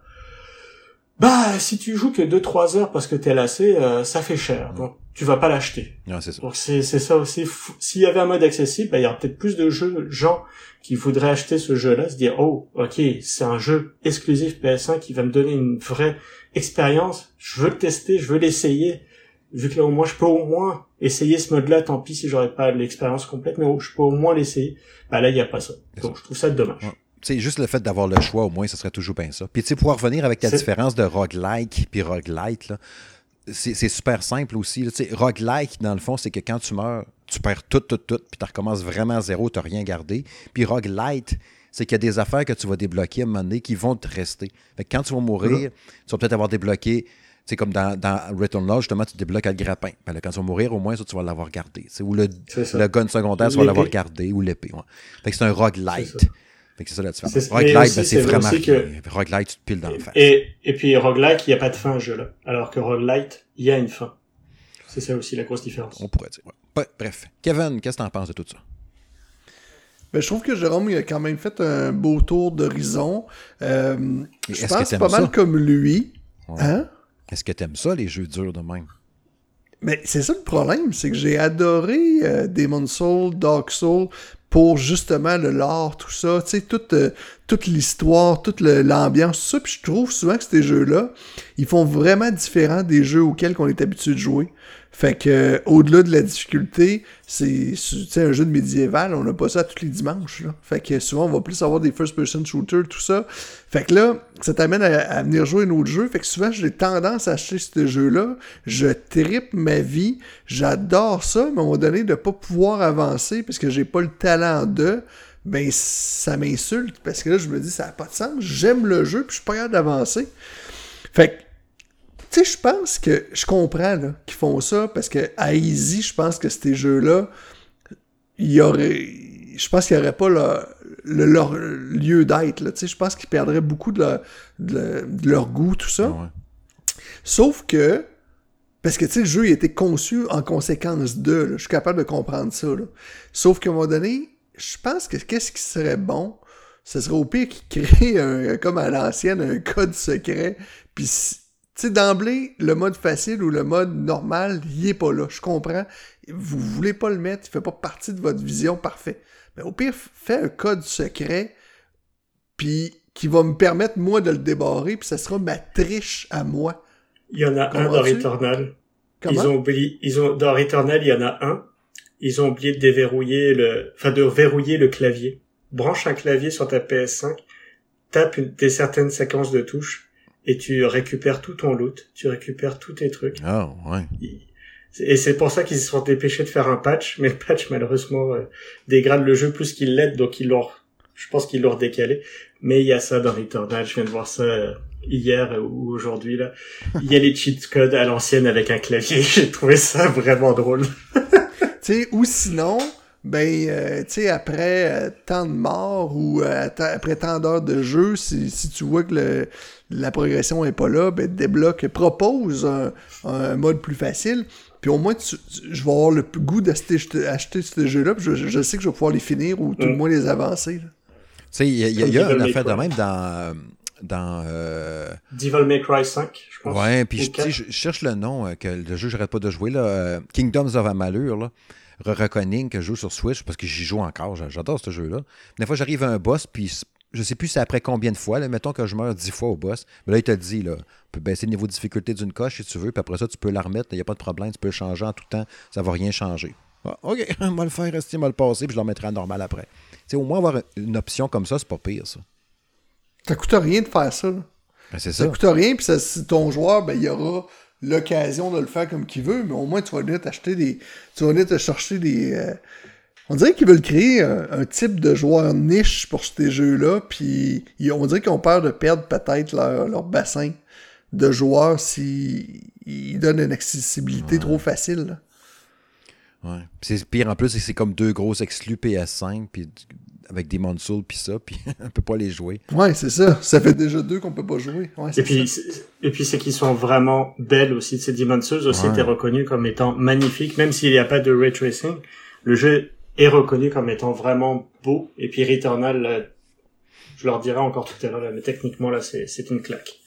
bah si tu joues que 2-3 heures parce que t'es lassé, euh, ça fait cher. Donc tu vas pas l'acheter. Donc c'est c'est ça aussi. S'il y avait un mode accessible, bah, il y aurait peut-être plus de jeux gens qui voudraient acheter ce jeu-là, se dire oh ok c'est un jeu exclusif PS1 qui va me donner une vraie expérience. Je veux le tester, je veux l'essayer. Vu que là au moins je peux au moins essayer ce mode-là, tant pis si j'aurais pas l'expérience complète, mais je peux au moins l'essayer. Bah là il y a pas ça. Donc je trouve ça dommage c'est juste le fait d'avoir le choix, au moins, ce serait toujours bien ça. Puis, tu sais, pouvoir revenir avec la différence de roguelike puis roguelite, c'est super simple aussi. Là. Roguelike, dans le fond, c'est que quand tu meurs, tu perds tout, tout, tout, puis tu recommences vraiment à zéro, tu n'as rien gardé. Puis roguelite, c'est qu'il y a des affaires que tu vas débloquer à un moment donné qui vont te rester. Fait quand tu vas mourir, tu vas peut-être avoir débloqué c'est comme dans, dans Return Law, justement, tu débloques le grappin. Ben quand tu vas mourir, au moins, ça, tu vas l'avoir gardé. Ou le, le gun secondaire, tu vas l'avoir gardé, ou l'épée. Fait que c'est un roguelite c'est ça la différence. Roguelike, ben, c'est vraiment que... Roguelite, tu te piles dans le face. Et, et puis roguelike, il n'y a pas de fin au jeu là. Alors que roguelite, il y a une fin. C'est ça aussi la grosse différence. On pourrait dire. Bref. Kevin, qu'est-ce que tu en penses de tout ça? Ben, je trouve que Jérôme il a quand même fait un beau tour d'horizon. Euh, je pense pas mal comme lui. Hein? Est-ce que tu aimes ça, les jeux durs de même? Mais c'est ça le problème, c'est que j'ai adoré euh, Demon Soul, Dark Soul, pour justement le lore, tout ça, tu sais, toute, euh, toute l'histoire, toute l'ambiance, tout ça. Puis je trouve souvent que ces jeux-là, ils font vraiment différent des jeux auxquels on est habitué de jouer. Fait que euh, au-delà de la difficulté, c'est un jeu de médiéval, on n'a pas ça tous les dimanches. Fait que souvent on va plus avoir des first-person shooters, tout ça. Fait que là, ça t'amène à, venir jouer un autre jeu. Fait que souvent j'ai tendance à acheter ce jeu-là. Je tripe ma vie. J'adore ça, mais à moment donné, de pas pouvoir avancer parce que j'ai pas le talent de ben ça m'insulte parce que là je me dis ça n'a pas de sens. J'aime le jeu puis je suis pas capable d'avancer. Fait que tu sais, je pense que je comprends qu'ils font ça parce que à Easy, je pense que ces jeux-là, il y aurait. Je pense qu'il n'y aurait pas leur lieu d'être. Tu sais, je pense qu'ils perdraient beaucoup de, leur goût, tout ça. Sauf que. Parce que, tu sais, le jeu il a été conçu en conséquence de. je suis capable de comprendre ça. Sauf qu'à un moment donné, je pense que qu'est-ce qui serait bon, ce serait au pire qu'ils créent, un, comme à l'ancienne, un code secret. Puis sais, d'emblée, le mode facile ou le mode normal, il est pas là. Je comprends. Vous voulez pas le mettre, il fait pas partie de votre vision, parfait. Mais au pire, fais un code secret, puis qui va me permettre, moi, de le débarrer, puis ça sera ma triche à moi. Il y en a un dans Returnal. Comment? Ils ont oublié, ils ont, dans Returnal, il y en a un. Ils ont oublié de déverrouiller le, enfin, de verrouiller le clavier. Branche un clavier sur ta PS5, tape des certaines séquences de touches, et tu récupères tout ton loot, tu récupères tous tes trucs. Ah, ouais. Et c'est pour ça qu'ils se sont dépêchés de faire un patch, mais le patch malheureusement euh, dégrade le jeu plus qu'il l'aide, donc ils l'ont, je pense qu'ils l'ont décalé. Mais il y a ça dans Returnal, je viens de voir ça euh, hier ou aujourd'hui là. Il y a les cheat codes à l'ancienne avec un clavier, [laughs] j'ai trouvé ça vraiment drôle. [laughs] tu sais, ou sinon, ben, euh, tu sais, après euh, tant de morts ou euh, après tant d'heures de jeu, si, si, tu vois que le, la progression est pas là, ben, débloque, propose un, un mode plus facile. Puis au moins, je vais avoir le goût d'acheter acheter ce jeu-là. Je, je, sais que je vais pouvoir les finir ou tout le mm. moins les avancer. Tu sais, il y a, y a, une affaire de même dans dans euh... Devil May Cry 5, je pense. Ouais, puis je, je, cherche le nom que le jeu j'arrête pas de jouer là, Kingdoms of Amalur là. Reckoning que je joue sur Switch parce que j'y joue encore. J'adore ce jeu-là. Des fois, j'arrive à un boss, puis je sais plus c'est après combien de fois. Là, mettons que je meurs dix fois au boss. Mais là, il te dit, là, tu peux baisser le niveau de difficulté d'une coche si tu veux, puis après ça, tu peux la remettre. Il n'y a pas de problème. Tu peux le changer en tout temps. Ça va rien changer. Ah, OK, [laughs] on va le faire rester, on va le passer, puis je le remettrai à normal après. au moins, avoir une option comme ça, c'est pas pire, ça. Ça coûte rien de faire ça. Ben, c'est ça. Ça coûte rien, puis si ton joueur, ben, il y aura l'occasion de le faire comme qu'il veut, mais au moins tu vas venir t'acheter des. Tu vas venir te chercher des. Euh, on dirait qu'ils veulent créer un, type de joueur niche pour ces jeux-là, puis on dirait qu'ils ont peur de perdre peut-être leur, bassin de joueurs s'ils donnent une accessibilité trop facile. Ouais. C'est pire en plus, c'est comme deux grosses exclus PS5, puis avec des Soul puis ça, puis [laughs] on peut pas les jouer. Ouais, c'est ça. Ça fait déjà deux qu'on peut pas jouer. et, puis, et puis c'est qu'ils sont vraiment belles aussi. Ces Demon's Souls aussi été reconnu comme étant magnifiques, même s'il n'y a pas de ray tracing. Le jeu est reconnu comme étant vraiment beau. Et puis Returnal, je leur dirai encore tout à l'heure, mais techniquement là, c'est une claque.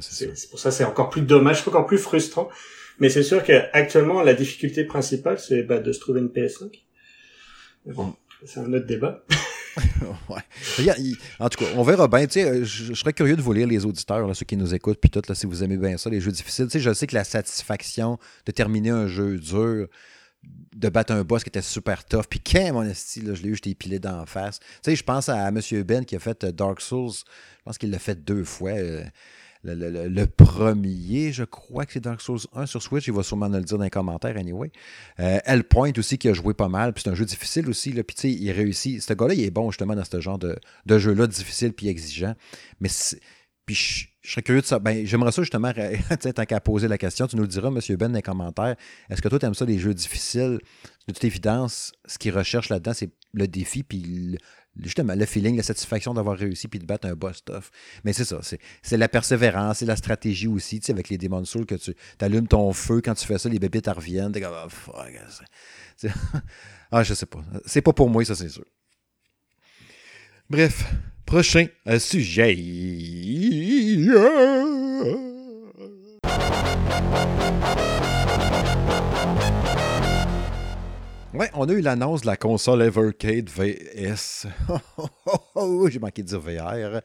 c'est pour ça c'est encore plus dommage, encore plus frustrant. Mais c'est sûr qu'actuellement la difficulté principale c'est bah, de se trouver une PS5. bon, c'est un autre débat. [laughs] [laughs] ouais. En tout cas, on verra bien. Je, je serais curieux de vous lire les auditeurs, ceux qui nous écoutent, puis tout, là, si vous aimez bien ça, les jeux difficiles. je sais que la satisfaction de terminer un jeu dur, de battre un boss qui était super tough, puis quand mon style, je l'ai eu, j'étais épilé d'en face. Tu sais, je pense à, M. Ben qui a fait euh, Dark Souls. Je pense qu'il l'a fait deux fois. Euh, le, premier, je crois que c'est Dark Souls 1 sur Switch. Il va sûrement nous le dire dans les commentaires, anyway. Euh, Hellpoint aussi, qui a joué pas mal. Puis c'est un jeu difficile aussi. Puis tu sais, il réussit. Ce gars-là, il est bon justement dans ce genre de, de jeu-là, difficile puis exigeant. Mais puis je, serais curieux de ça. Ben, j'aimerais ça justement, [laughs] tant qu'à poser la question, tu nous le diras, M. Ben, dans les commentaires. Est-ce que toi, tu aimes ça, les jeux difficiles? De toute évidence, ce qu'il recherche là-dedans, c'est le défi, puis justement, le feeling, la satisfaction d'avoir réussi puis de battre un boss tough. Mais c'est ça, c'est la persévérance, c'est la stratégie aussi, tu sais, avec les Demon Souls, que tu allumes ton feu, quand tu fais ça, les bébés te reviennent, t'es comme, oh, fuck, [laughs] ah, je sais pas. C'est pas pour moi, ça, c'est sûr. Bref, prochain sujet. Ouais, on a eu l'annonce de la console Evercade VS. [laughs] J'ai manqué de dire VR.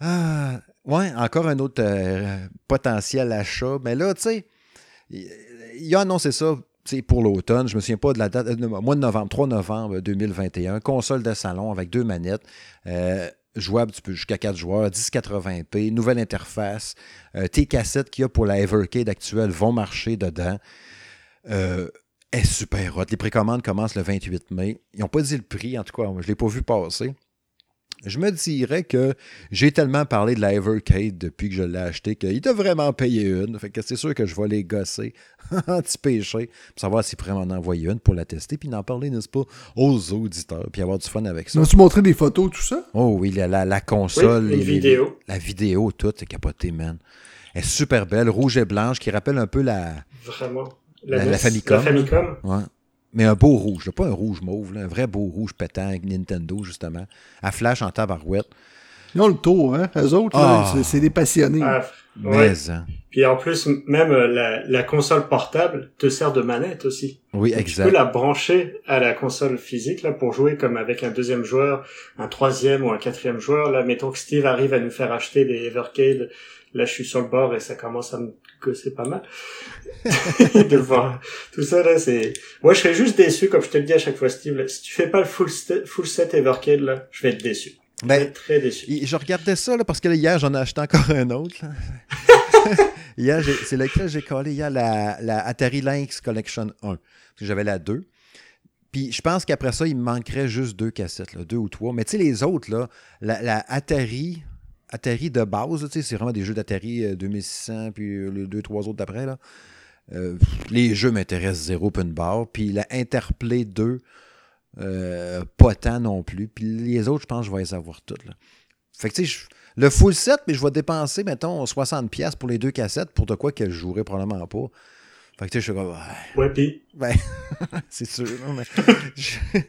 Ah, ouais, encore un autre euh, potentiel achat. Mais là, tu sais, il a annoncé ça pour l'automne. Je me souviens pas de la date. Euh, mois de novembre, 3 novembre 2021. Console de salon avec deux manettes. Euh, jouable jusqu'à 4 joueurs, 1080p, nouvelle interface. tes cassettes qu'il y a pour la Evercade actuelle vont marcher dedans. Euh, est super hot. Les précommandes commencent le 28 mai. Ils n'ont pas dit le prix, en tout cas, je ne l'ai pas vu passer. Je me dirais que j'ai tellement parlé de la Evercade depuis que je l'ai acheté qu'il t'a vraiment payé une. Fait que c'est sûr que je vais les gosser [laughs] anti-péché pour savoir s'il pourrait m'en envoyer une pour la tester puis en parler, n'est-ce pas, aux auditeurs puis avoir du fun avec ça. As-tu montré des photos, tout ça? Oh oui, la, la, console. les, vidéos. la vidéo, tout, c'est capoté, man. Elle est super belle, rouge et blanche, qui rappelle un peu la. Vraiment. La, la, Famicom. Ouais. Mais un beau rouge, pas un rouge mauve, un vrai beau rouge pétant avec Nintendo, justement. À flash en tabarouette. Ils ont le tour, hein. Eux autres, ah. c'est des passionnés. Ah, mais, hein. Puis en plus, même euh, la, la, console portable te sert de manette aussi. Oui, exact. Tu peux la brancher à la console physique là pour jouer comme avec un deuxième joueur, un troisième ou un quatrième joueur. Là, mettons que Steve arrive à nous faire acheter des Evercade. Là, je suis sur le bord et ça commence à me c'est pas mal. [laughs] De voir tout ça là c'est moi je serais juste déçu comme je te le dis à chaque fois Steve si tu fais pas le full, full set Evercade là je vais être déçu. Ben, je vais être très déçu. je regardais ça là parce que hier j'en ai acheté encore un autre [laughs] hier c'est lequel j'ai collé? Hier la, la Atari Lynx Collection 1 parce que j'avais la 2 puis je pense qu'après ça, il me manquerait juste deux cassettes, là, deux ou trois. Mais tu sais, les autres, là, la, la Atari, Atari de base, c'est vraiment des jeux d'Atari 2600, euh, puis euh, les deux, trois autres d'après. là. Euh, les jeux m'intéressent zéro une barre. Puis la Interplay 2, Euh, pas tant non plus. Puis les autres, je pense que je vais les avoir toutes. Là. Fait que tu sais, le full set, mais je vais dépenser, mettons, 60$ pour les deux cassettes pour de quoi que je jouerai probablement pas. Fait que tu sais, je suis comme. Ouais, ouais puis? Ben, [laughs] c'est sûr. Non, mais [laughs]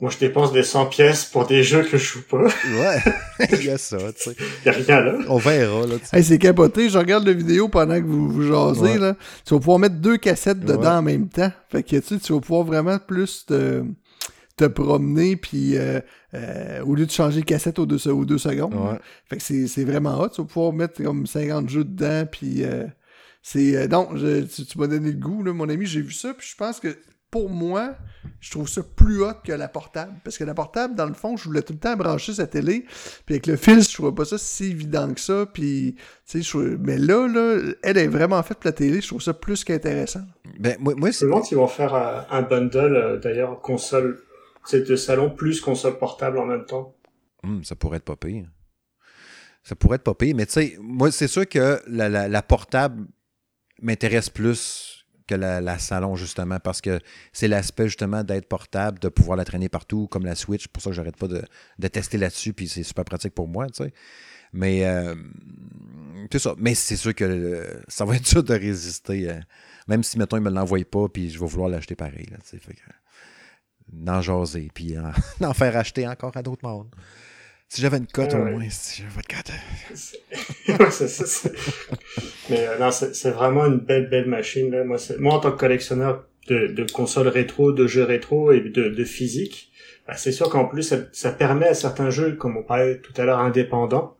Moi, je dépense des 100 pièces pour des jeux que je joue pas. Ouais, [laughs] il y a ça, tu sais. Il y a rien là. On verra, là, tu sais. Hey, c'est capoté. Je regarde la vidéo pendant que vous, vous jasez, Ouais. là. Tu vas pouvoir mettre deux cassettes dedans Ouais. en même temps. Fait que, tu sais, tu vas pouvoir vraiment plus te, te promener, puis euh, euh, au lieu de changer de cassette aux deux, se- aux deux secondes. là. Ouais. Fait que c'est c'est vraiment hot. Tu vas pouvoir mettre comme 50 jeux dedans, puis euh, c'est... euh, non, je- tu, tu m'as donné le goût, là, mon ami. J'ai vu ça, puis je pense que pour moi, je trouve ça plus hot que la portable. Parce que la portable, dans le fond, je voulais tout le temps brancher sa télé. Puis avec le fil, je trouvais pas ça si évident que ça. Puis, tu sais, je- mais là, là, elle est vraiment faite pour la télé. Je trouve ça plus qu'intéressant. Ben, moi, moi Je c'est. me demande s'ils vont faire euh, un bundle, euh, d'ailleurs, console, c'est de salon plus console portable en même temps. Hum, ça pourrait être pas pire. Ça pourrait être pas pire, mais tu sais, moi, c'est sûr que la, la- la portable m'intéresse plus que la, salon, justement, parce que c'est l'aspect, justement, d'être portable, de pouvoir la traîner partout, comme la Switch. Pour ça que j'arrête pas de, de tester là-dessus, puis c'est super pratique pour moi, tu sais. Mais, euh. Mais c'est sûr que euh, ça va être dur de résister. euh, même si, mettons, ils me l'envoient pas, puis je vais vouloir l'acheter pareil, là. Fait que, d'en jaser, puis en, [laughs] faire acheter encore à d'autres mondes. Si j'avais une cote, au ouais. moins, si j'avais pas de cote. [laughs] Ouais, c'est- Mais euh, non, c'est vraiment une belle, belle machine. Là. Moi, moi, en tant que collectionneur de, de consoles rétro, de jeux rétro et de, de physique, bah, c'est sûr qu'en plus, ça, ça permet à certains jeux, comme on parlait tout à l'heure, indépendants,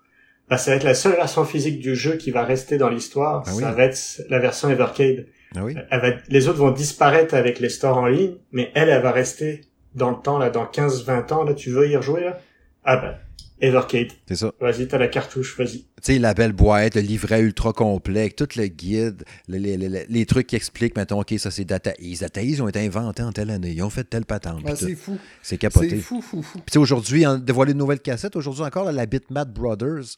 bah, ça va être la seule version physique du jeu qui va rester dans l'histoire. Ah oui. Ça va être la version Evercade. Ah oui? Elle va, les autres vont disparaître avec les stores en ligne, mais elle, elle va rester dans le temps, là, dans 15-20 ans, là, tu veux y rejouer, là? Ah ben, Evercade. C'est ça. Vas-y, t'as la cartouche, vas-y. Tu sais, la belle boîte, le livret ultra complet, tout le guide, les, les- les- les trucs qui expliquent, mettons, OK, ça c'est Data Ease. Data Ease ont été inventés en telle année. Ils ont fait telle patente. puis Ah, c'est fou. C'est capoté. C'est Puis fou, fou. tu sais, aujourd'hui, on dévoilé de nouvelles cassettes. Aujourd'hui encore, là, la Bitmap Brothers.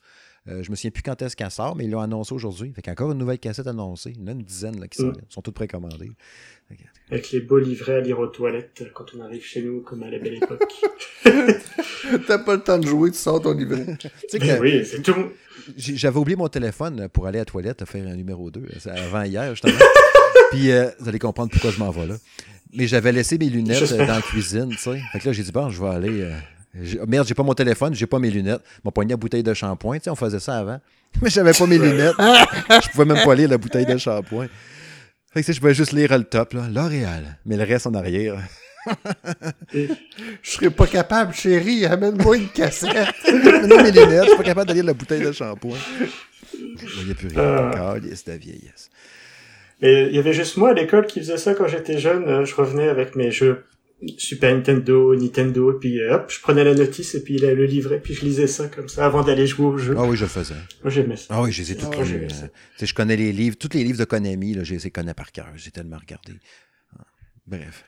Euh, je me souviens plus quand est-ce qu'elle sort, mais ils l'ont annoncé aujourd'hui. Fait qu'encore une nouvelle cassette annoncée. Il y en a une dizaine là, qui sont, Mm. sont toutes précommandées. Avec les beaux livrets à lire aux toilettes euh, quand on arrive chez nous, comme à la belle époque. [laughs] T'as pas le temps de jouer, tu sors ton livret. [laughs] Tu sais Mais que oui, c'est tout. j'avais oublié mon téléphone pour aller à la toilette faire un numéro 2. C'est avant hier, justement. [laughs] Puis euh, vous allez comprendre pourquoi je m'en vais là. Mais j'avais laissé mes lunettes euh, dans la cuisine, tu sais. Fait que là, j'ai dit, bon, je vais aller. euh, merde, j'ai pas mon téléphone, j'ai pas mes lunettes. Mon poignet à bouteille de shampoing, tu sais, on faisait ça avant. [laughs] Mais j'avais pas mes lunettes. je pouvais même pas lire la bouteille de shampoing. Fait que tu sais, je pouvais juste lire le top, là. L'Oréal. Mais le reste en arrière. [laughs] Je serais pas capable, chérie, amène-moi une cassette. [laughs] non, mes lunettes, je suis pas capable de lire la bouteille de shampoing. Il n'y a plus rien. Ah. Calice de vieillesse. Et il y avait juste moi à l'école qui faisait ça quand j'étais jeune. Euh, Je revenais avec mes jeux Super Nintendo, Nintendo, et puis euh, hop, je prenais la notice et puis le le livret, puis je lisais ça comme ça avant d'aller jouer au jeu. Ah oui, je le faisais. Moi j'aimais ça. Ah oui, je les ai tous Ah euh, tu sais, je connais les livres, tous les livres de Konami, là, je les ai connais par cœur. J'ai tellement regardé. Ah, Bref.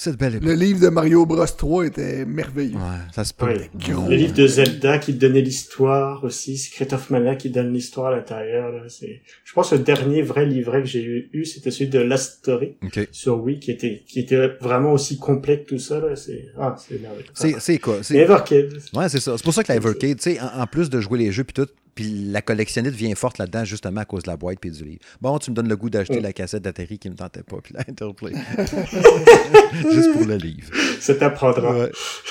Cette belle époque. Le livre de Mario Bros 3 était merveilleux. Ouais, ça se peut. Ouais. Les livres de Zelda qui te donnaient l'histoire aussi, Secret of Mana qui donne l'histoire à l'intérieur. C'est, je pense que le dernier vrai livret que j'ai eu, c'était celui de Last Story sur Wii qui était qui était vraiment aussi complet que tout ça. Là. C'est ah c'est merveilleux. C'est, c'est quoi? C'est... Evercade. Ouais, c'est ça. C'est pour ça que la Evercade, tu sais, en, en plus de jouer les jeux puis tout, puis la collectionnite vient forte là-dedans justement à cause de la boîte puis du livre. Bon, tu me donnes le goût d'acheter Mm. la cassette d'Atari qui me tentait pas puis la Interplay. [laughs] Juste pour le livre. Ça t'apprendra.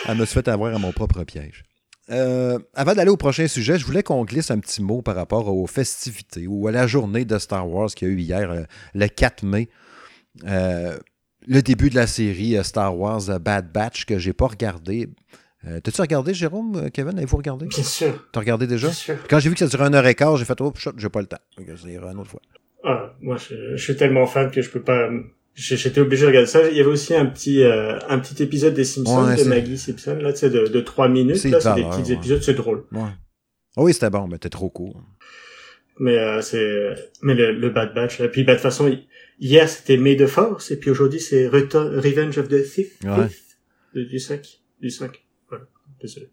Elle me fait avoir à mon propre piège. Euh, avant d'aller au prochain sujet, je voulais qu'on glisse un petit mot par rapport aux festivités ou à la journée de Star Wars qu'il y a eu hier, euh, le 4 mai. Euh, le début de la série Star Wars Bad Batch que j'ai pas regardé. Euh, T'as-tu regardé, Jérôme, euh, Kevin? Avez-vous regardé? Bien sûr, T'as regardé déjà? bien sûr. Quand j'ai vu que ça durait une heure et quart, j'ai fait Oh, j'ai pas le temps. Ira une autre fois. Ah, moi, je, je suis tellement fan que je peux pas. J'étais obligé de regarder ça. Il y avait aussi un petit euh, un petit épisode des Simpsons Ouais, de Maggie Simpson là, tu sais, de de trois minutes. C'est Là, de c'est des petits ouais. épisodes, c'est drôle. Ouais. Ah oui, c'était bon, mais t'es trop court. Mais euh, c'est mais le, le Bad Batch là. Puis bah, de toute façon, hi- hier c'était May the Force et puis aujourd'hui c'est Revenge of the Thief. Ouais. Thief du, du 5 du 5. Désolé.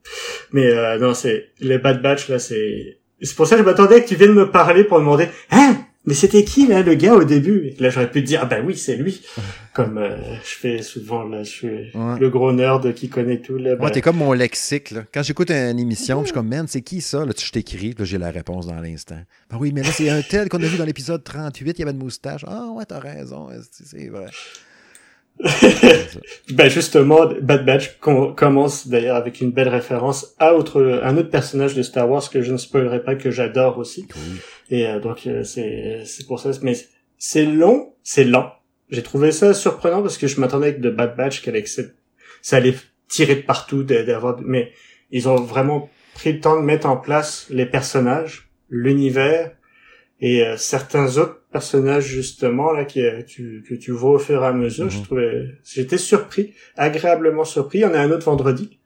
Mais euh, non, c'est le Bad Batch là, c'est c'est pour ça que je m'attendais que tu viennes me parler pour me demander "Hein mais c'était qui là le gars au début? Là j'aurais pu dire ah bah oui c'est lui, [laughs] comme euh, je fais souvent là, je suis le gros nerd qui connaît tout là. Moi t'es comme mon lexique là. Quand j'écoute une émission, je suis comme man c'est qui ça? Là je t'écris, là j'ai la réponse dans l'instant. Ben oui mais là c'est un tel qu'on a vu dans l'épisode 38, il y avait une moustache. Ah ouais t'as raison, c'est vrai. [laughs] ben justement, Bad Batch commence d'ailleurs avec une belle référence à autre, un autre personnage de Star Wars que je ne spoilerai pas que j'adore aussi. Et euh, donc euh, c'est c'est pour ça. Mais c'est long, c'est lent. J'ai trouvé ça surprenant parce que je m'attendais avec de Bad Batch qu'avec ça allait tirer de partout, d'avoir. Mais ils ont vraiment pris le temps de mettre en place les personnages, l'univers et euh, certains autres personnages justement là qui euh, tu, que tu vois au fur et à mesure. Je mhm. trouvais, j'étais surpris, agréablement surpris. Il y en a un autre vendredi.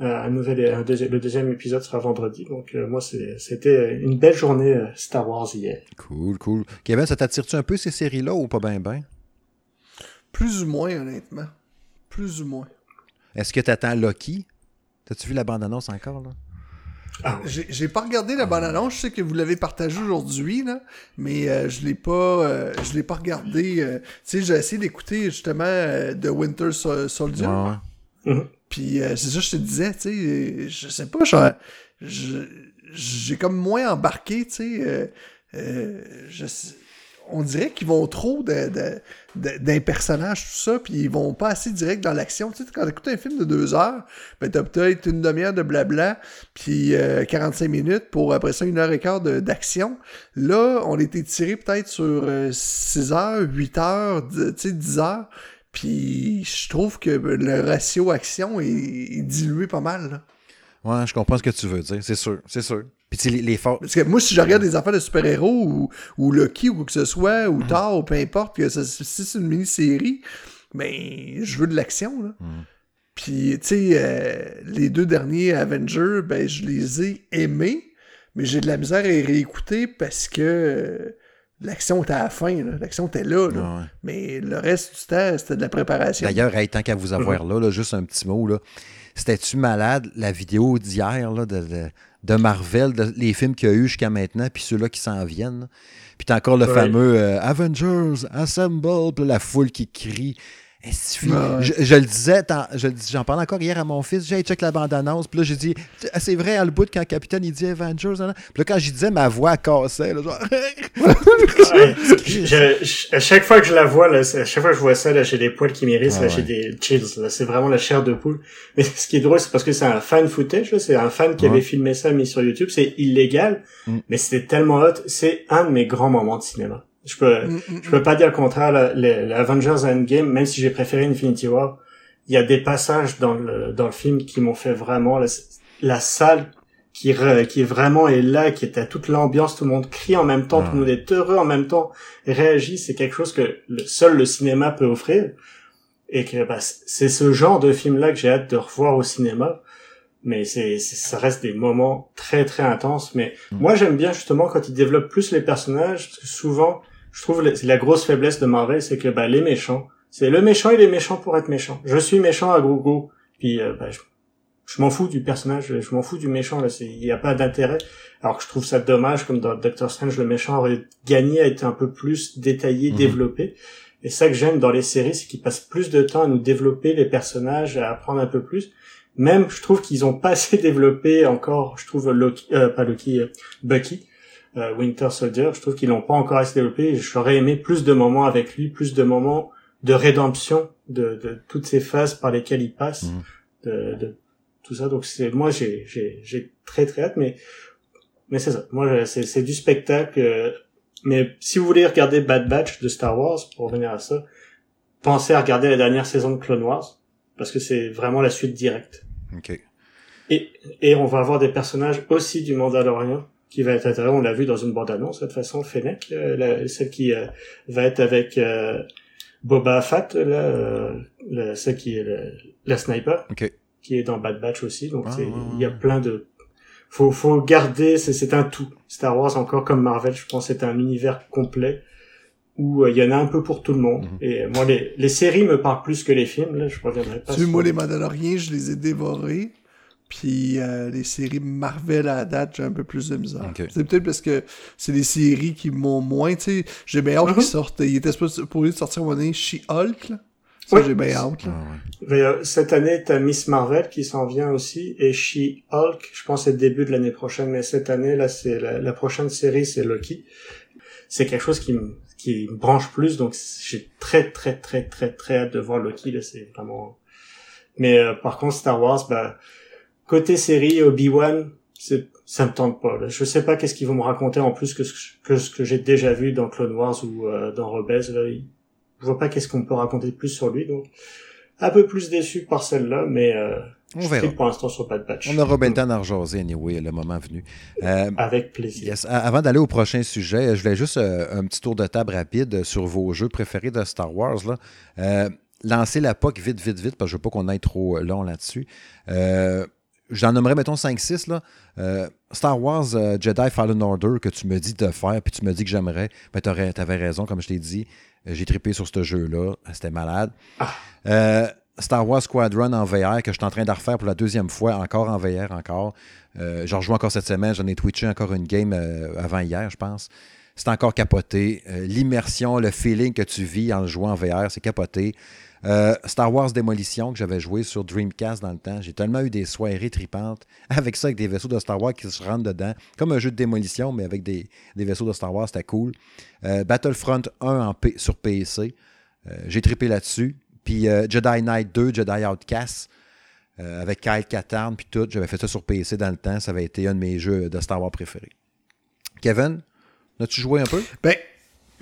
Euh, un nouvel, le deuxième épisode sera vendredi. Donc moi, c'était une belle journée Star Wars hier. Cool, cool. Kevin, ça t'attire-tu un peu ces séries-là ou pas bien, ben? Plus ou moins, honnêtement. Plus ou moins. Est-ce que t'attends Loki? T'as-tu vu la bande-annonce encore, là? Ah j'ai pas regardé la bande-annonce, je sais que vous l'avez partagé aujourd'hui, là, mais euh, je l'ai pas euh, je l'ai pas regardé. Euh, tu sais, j'ai essayé d'écouter justement The Winter Soldier. Mhm. Puis c'est ça que je te disais, tu sais, je sais pas, j'ai comme moins embarqué, tu sais. je on dirait qu'ils vont trop d'un personnage, tout ça, puis ils vont pas assez direct dans l'action. Tu sais, quand t'écoutes un film de deux heures, ben t'as peut-être une demi-heure de blabla, puis 45 euh, minutes pour après ça une heure et quart d'action. Là, on était tiré peut-être sur 6 euh, heures, 8 heures, tu sais, 10 heures, puis je trouve que le ratio action est, dilué pas mal. Là. Ouais, je comprends ce que tu veux dire, c'est sûr, c'est sûr. Puis les, les Parce que moi, si je regarde des affaires de super-héros ou, ou Lucky ou quoi que ce soit, ou mm. Thor, ou peu importe, que si c'est une mini-série, ben, je veux de l'action, là. Mm. Puis, tu sais, euh, les deux derniers Avengers, ben, je les ai aimés, mais j'ai de la misère à les réécouter parce que euh, l'action était à la fin, l'action était là. là. Mais le reste du temps, c'était de la préparation. D'ailleurs, tant qu'à vous avoir [laughs] là, là, juste un petit mot, là. C'était-tu malade, la vidéo d'hier, là, de, de, Marvel, les films qu'il y a eu jusqu'à maintenant, puis ceux-là qui s'en viennent. Puis t'as encore le fameux euh, Avengers, Assemble, puis la foule qui crie. Je, le disais, j'en parlais encore hier à mon fils, j'ai check la bande-annonce, puis là j'ai dit, ah, c'est vrai, à le bout, quand le capitaine il dit Avengers, hein, puis là quand j'y disais, ma voix cassait, là, genre... [laughs] à chaque fois que je la vois, là, à chaque fois que je vois ça, là, j'ai des poils qui m'irrissent, là, j'ai des chills, là, c'est vraiment la chair de poule. Mais [laughs] ce qui est drôle, c'est parce que c'est un fan footage, c'est un fan qui avait filmé ça, mis sur YouTube, c'est illégal, mm. mais c'était tellement hot, c'est un de mes grands moments de cinéma. Je peux, mm, mm, je peux mm. pas dire le contraire. L'Avengers Endgame, même si j'ai préféré Infinity War, il y a des passages dans le dans le film qui m'ont fait vraiment la, la salle qui qui vraiment est là, qui était toute l'ambiance, tout le monde crie en même temps, tout le monde est heureux en même temps, réagit. C'est quelque chose que le, seul le cinéma peut offrir. Et que bah, c'est ce genre de film là que j'ai hâte de revoir au cinéma mais c'est ça reste des moments très très intenses mais moi j'aime bien justement quand ils développent plus les personnages parce que souvent je trouve c'est la grosse faiblesse de Marvel, c'est que bah, les méchants, c'est le méchant il est méchant pour être méchant. Je suis méchant à gogo, puis euh, bah, je, m'en fous du personnage, je m'en fous du méchant là, il n'y a pas d'intérêt. Alors que je trouve ça dommage, comme dans Doctor Strange, le méchant aurait gagné à être un peu plus détaillé, mhm. développé. Et ça que j'aime dans les séries, c'est qu'ils passent plus de temps à nous développer les personnages, à apprendre un peu plus. Même, je trouve qu'ils ont pas assez développé encore, je trouve Loki, euh, pas Loki, euh, Bucky euh, Winter Soldier. Je trouve qu'ils l'ont pas encore assez développé. J'aurais aimé plus de moments avec lui, plus de moments de rédemption de, de toutes ces phases par lesquelles il passe, mhm. de, de, tout ça. Donc c'est moi j'ai j'ai j'ai très très hâte, mais mais c'est ça. Moi c'est c'est du spectacle. Euh, mais si vous voulez regarder Bad Batch de Star Wars, pour revenir à ça, pensez à regarder la dernière saison de Clone Wars parce que c'est vraiment la suite directe. Okay. Et, et on va avoir des personnages aussi du Mandalorian qui va être intéressant. On l'a vu dans une bande-annonce, de toute façon, Fennec, euh, celle qui euh, va être avec euh, Boba Fett, là, la, celle qui est la sniper, qui est dans Bad Batch aussi. Donc, ah, il y a plein de... Faut, faut garder, c'est un tout. Star Wars, encore comme Marvel, je pense, c'est un univers complet où il y en a un peu pour tout le monde. Mhm. Et moi, les, séries me parlent plus que les films. Là, je reviendrai pas. Tu moi, les Mandaloriens, je les ai dévorés. Puis euh, les séries Marvel à la date, j'ai un peu plus de misère. C'est peut-être parce que c'est des séries qui m'ont moins, tu sais. J'ai bien hâte qu'ils uh-huh. sortent. Il était supposé sortir un moment donné She-Hulk, là. Ça, j'ai bien hâte. Euh, cette année, t'as Miss Marvel qui s'en vient aussi, et She-Hulk, je pense c'est le début de l'année prochaine, mais cette année, là, c'est la, prochaine série, c'est Loki. C'est quelque chose qui me, qui me branche plus, donc j'ai très, très, très, très, très hâte de voir Loki, là, c'est vraiment... Mais euh, par contre, Star Wars, bah, côté série, Obi-Wan, c'est ça me tente pas. Là. Je sais pas qu'est-ce qu'ils vont me raconter en plus que ce que, ce que j'ai déjà vu dans Clone Wars ou euh, dans Rebels. Là je vois pas qu'est-ce qu'on peut raconter de plus sur lui, donc un peu plus déçu par celle-là, mais euh, on verra. pour l'instant sur pas de patch. On aura bien le temps d'en rejaser, anyway, le moment venu. Euh, Avec plaisir. Avant d'aller au prochain sujet, je voulais juste euh, un petit tour de table rapide sur vos jeux préférés de Star Wars. Là. Euh, lancer la POC vite, vite, vite, parce que je veux pas qu'on aille trop long là-dessus. J'en nommerais, mettons, 5-6. là. Star Wars Jedi Fallen Order que tu me dis de faire, puis tu me dis que j'aimerais, ben, tu avais raison, comme je t'ai dit. J'ai trippé sur ce jeu-là. C'était malade. Ah. Euh, Star Wars Squadron en VR que je suis en train de refaire pour la deuxième fois, encore en VR, encore. Euh, j'en rejoue encore cette semaine. J'en ai twitché encore une game euh, avant hier, je pense. C'est encore capoté. L'immersion, le feeling que tu vis en jouant en VR, c'est capoté. Euh, Star Wars Démolition que j'avais joué sur Dreamcast dans le temps. J'ai tellement eu des soirées tripantes [laughs] avec ça, avec des vaisseaux de Star Wars qui se rentrent dedans. Comme un jeu de démolition, mais avec des, vaisseaux de Star Wars, c'était cool. Euh, Battlefront 1 sur PC. Euh, j'ai trippé là-dessus. Puis Jedi Knight 2, Jedi Outcast. avec Kyle Katarn, puis tout. J'avais fait ça sur PC dans le temps. Ça avait été un de mes jeux de Star Wars préférés. Kevin, as-tu joué un peu? Ben,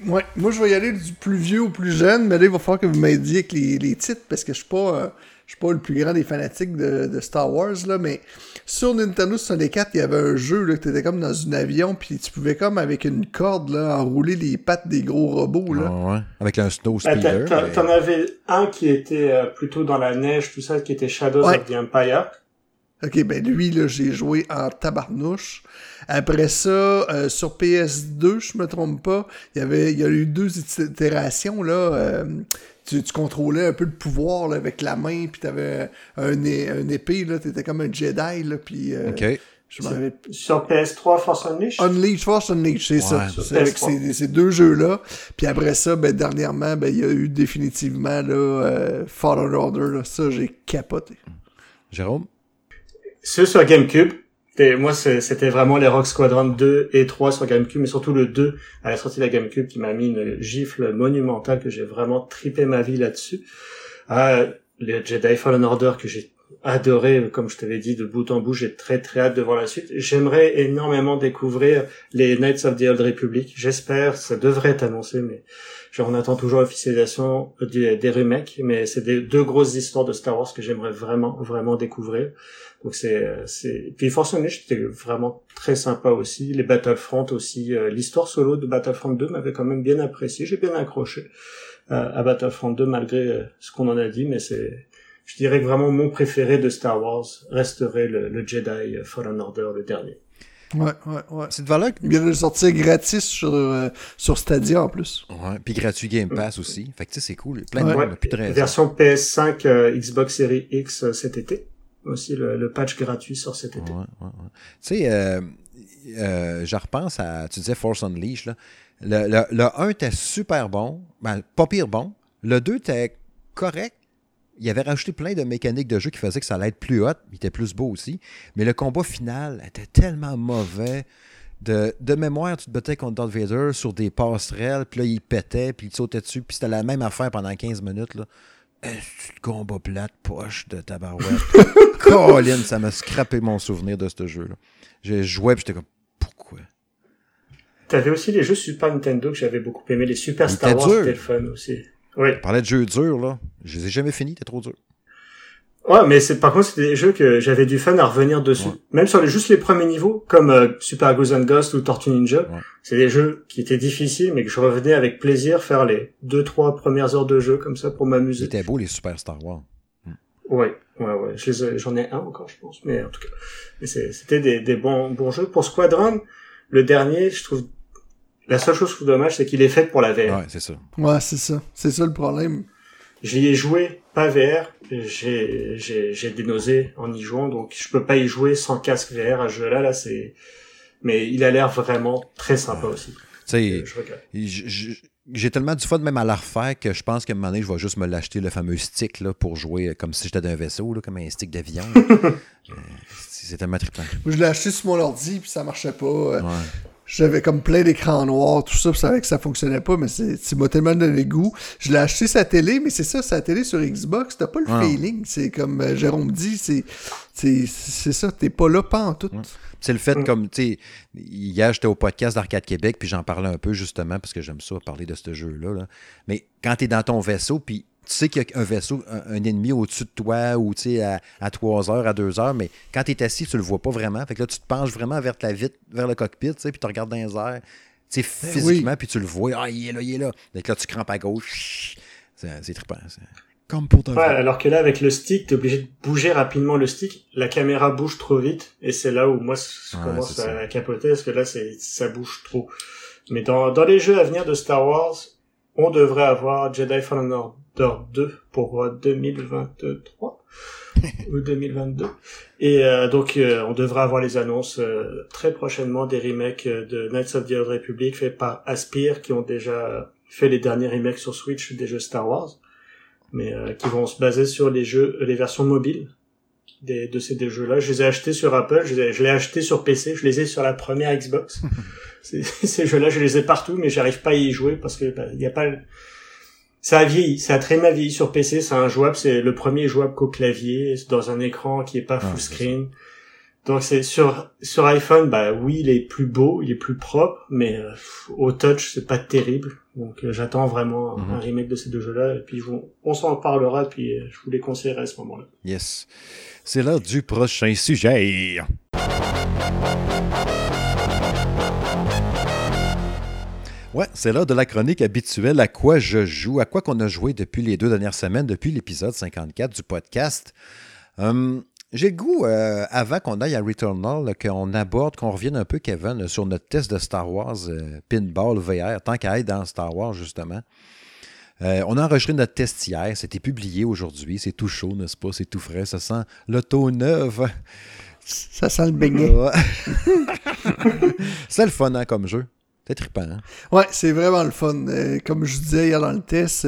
Ouais, moi je vais y aller du plus vieux au plus jeune, mais là il va falloir que vous m'aidiez avec les, les, titres parce que je suis pas euh, je suis pas le plus grand des fanatiques de, de, Star Wars là, mais sur Nintendo 64, il y avait un jeu là, que t'étais comme dans un avion puis tu pouvais comme avec une corde là enrouler les pattes des gros robots là. ouais. Avec un snow ben. T'en avais un qui était euh, plutôt dans la neige, tout ça, qui était Shadows of the Empire. Ok, ben lui, là, j'ai joué en tabarnouche. Après ça, euh, sur PS2, je me trompe pas, il y avait il y a eu deux itérations, là. Euh, tu, contrôlais un peu le pouvoir là, avec la main, puis t'avais un, un épée, là, t'étais comme un Jedi, là, puis... Euh, ok. Je sur PS3 Force Unleashed? Unleashed, Force Unleashed, c'est ça. C'est avec ces, ces, deux jeux-là. Puis après ça, ben, dernièrement, ben, il y a eu définitivement là, Fallen Order. Là. Ça, j'ai capoté. Jérôme? Ceux sur GameCube, et moi, c'était vraiment les Rock Squadron 2 et 3 sur GameCube, mais surtout le 2 à la sortie de la GameCube qui m'a mis une gifle monumentale que j'ai vraiment tripé ma vie là-dessus. Ah, les Jedi Fallen Order que j'ai adoré, comme je t'avais dit, de bout en bout. J'ai très très hâte de voir la suite. J'aimerais énormément découvrir les Knights of the Old Republic. J'espère, ça devrait être annoncé, mais genre, on attend toujours l'officialisation des, des remakes. Mais c'est des deux grosses histoires de Star Wars que j'aimerais vraiment vraiment découvrir. Donc c'est c'est puis Force Unleashed c'était vraiment très sympa aussi. Les Battlefront aussi. Euh, l'histoire solo de Battlefront 2 m'avait quand même bien apprécié. J'ai bien accroché euh, à Battlefront 2 malgré euh, ce qu'on en a dit, mais c'est je dirais que vraiment mon préféré de Star Wars resterait le, Jedi Fallen Order, le dernier. Ouais, ouais, ouais. C'est de valeur Il vient de sortir gratis sur, euh, sur Stadia en plus. Ouais, puis gratuit Game Pass aussi. Fait que tu sais, c'est cool. Plein de monde, plus de Version PS5, euh, Xbox Series X euh, cet été. Aussi, le, patch gratuit sort cet été. Tu sais, euh, je repense à, tu disais Force Unleashed, là. Le, le, le 1 était super bon, ben, pas pire bon. Le 2 était correct, il avait rajouté plein de mécaniques de jeu qui faisaient que ça allait être plus hot. Il était plus beau aussi. Mais le combat final était tellement mauvais. De, de mémoire, tu te battais contre Darth Vader sur des passerelles, puis là, il pétait, puis il sautait dessus, puis c'était la même affaire pendant 15 minutes. Là. Le combat plate, poche de tabarouette? [laughs] Colin, ça m'a scrappé mon souvenir de ce jeu-là. Je jouais, puis j'étais comme, pourquoi? T'avais aussi les jeux Super Nintendo que j'avais beaucoup aimé, les Super Star Wars, c'était fun aussi. Oui. On parlait de jeux durs, là. Je les ai jamais finis, t'es trop dur. Ouais, mais c'est par contre c'était des jeux que j'avais du fun à revenir dessus. Même sur les, juste les premiers niveaux, comme euh, Super Goose and Ghost ou Tortue Ninja, c'est des jeux qui étaient difficiles, mais que je revenais avec plaisir faire les deux trois premières heures de jeu comme ça pour m'amuser. C'était beau les Super Star Wars. Ouais, ouais, ouais. J'en ai un encore, je pense, mais en tout cas, c'était des, des bons bons jeux. Pour Squadron, le dernier, je trouve la seule chose que je dommage, c'est qu'il est fait pour la VR. Ouais, c'est ça. Ouais, c'est ça. C'est ça le problème. J'y ai joué pas VR, j'ai j'ai des nausées en y jouant, donc je peux pas y jouer sans casque VR à ce jeu-là. Là, c'est mais il a l'air vraiment très sympa aussi. Tu j'ai tellement du fun même à la refaire que je pense qu'à un moment donné, je vais juste me l'acheter le fameux stick là, pour jouer comme si j'étais d'un vaisseau, là, comme un stick d'avion. [laughs] Euh, c'est tellement trippant. Je l'ai acheté sur mon ordi puis ça marchait pas. Euh, j'avais comme plein d'écrans noirs, tout ça, puis savais que ça fonctionnait pas, mais c'est m'a tellement donné goût. Je l'ai acheté sa télé, mais c'est ça, sa télé sur Xbox, t'as pas le feeling. C'est comme euh, Jérôme dit, c'est c'est ça, t'es pas là pas en tout. C'est le fait, mm. comme, tu sais, hier, j'étais au podcast d'Arcade Québec, puis j'en parlais un peu, justement, parce que j'aime ça, parler de ce jeu-là. Là. Mais quand tu es dans ton vaisseau, puis tu sais qu'il y a un vaisseau, un, ennemi au-dessus de toi, ou tu sais, à, à 3 heures, à 2 heures, mais quand tu es assis, tu le vois pas vraiment. Fait que là, tu te penches vraiment vers, la vitre, vers le cockpit, tu sais, puis tu regardes dans les airs, tu sais, ben physiquement, puis tu le vois. Ah, il est là, il est là. Donc là, tu crampes à gauche. C'est trippant. Ouais, alors que là, avec le stick, t'es obligé de bouger rapidement le stick. La caméra bouge trop vite, et c'est là où moi, je commence à capoter, parce que là, c'est, ça bouge trop. Mais dans, dans les jeux à venir de Star Wars, on devrait avoir Jedi Fallen Order 2 pour 2023 [laughs] ou 2022. Et euh, donc, euh, on devrait avoir les annonces euh, très prochainement des remakes de Knights of the Old Republic faits par Aspire, qui ont déjà fait les derniers remakes sur Switch des jeux Star Wars mais euh, qui vont se baser sur les jeux, les versions mobiles des, de ces deux jeux-là. Je les ai achetés sur Apple, je les ai, achetés sur PC, je les ai sur la première Xbox. [laughs] ces jeux-là, je les ai partout, mais j'arrive pas à y jouer parce que bah, il y a pas. Ça a vieilli, ça a très mal vieilli sur PC. C'est un jouable, c'est le premier jouable qu'au clavier, dans un écran qui est pas full screen. Donc c'est sur sur iPhone, bah oui, il est plus beau, il est plus propre, mais euh, au touch c'est pas terrible. Donc euh, j'attends vraiment un mhm. remake de ces deux jeux-là, et puis on s'en parlera, puis euh, je vous les conseillerai à ce moment-là. Yes. C'est l'heure du prochain sujet. Ouais, c'est l'heure de la chronique habituelle à quoi je joue, à quoi qu'on a joué depuis les deux dernières semaines, depuis l'épisode 54 du podcast? Hum, j'ai le goût, euh, avant qu'on aille à Returnal, qu'on aborde, qu'on revienne un peu, Kevin, sur notre test de Star Wars euh, Pinball VR, tant qu'à être dans Star Wars, justement. Euh, on a enregistré notre test hier, c'était publié aujourd'hui, c'est tout chaud, n'est-ce pas? C'est tout frais, ça sent l'auto neuve. Ça sent le beignet. [laughs] c'est le fun hein, comme jeu. Trippant. Hein? Ouais, c'est vraiment le fun. comme je disais hier dans le test,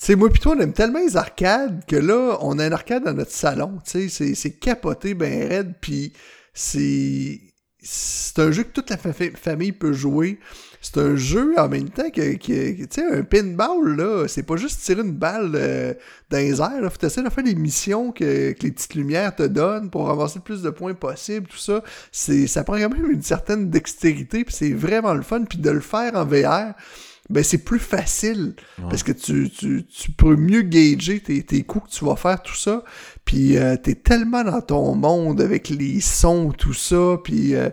sais, moi pis toi, on aime tellement les arcades que là, on a un arcade dans notre salon, tu sais, c'est capoté ben raide, puis c'est... C'est un jeu que toute la famille peut jouer. C'est un jeu en même temps que, tu sais, un pinball, là, c'est pas juste tirer une balle euh, dans les airs, là. Faut essayer de faire des missions que, que, les petites lumières te donnent pour ramasser le plus de points possible, tout ça. C'est, ça prend quand même une certaine dextérité, puis c'est vraiment le fun, puis de le faire en VR ben c'est plus facile parce que tu, tu, tu, peux mieux gager tes, tes coups que tu vas faire, tout ça. Puis euh, t'es tellement dans ton monde avec les sons, tout ça. Puis euh,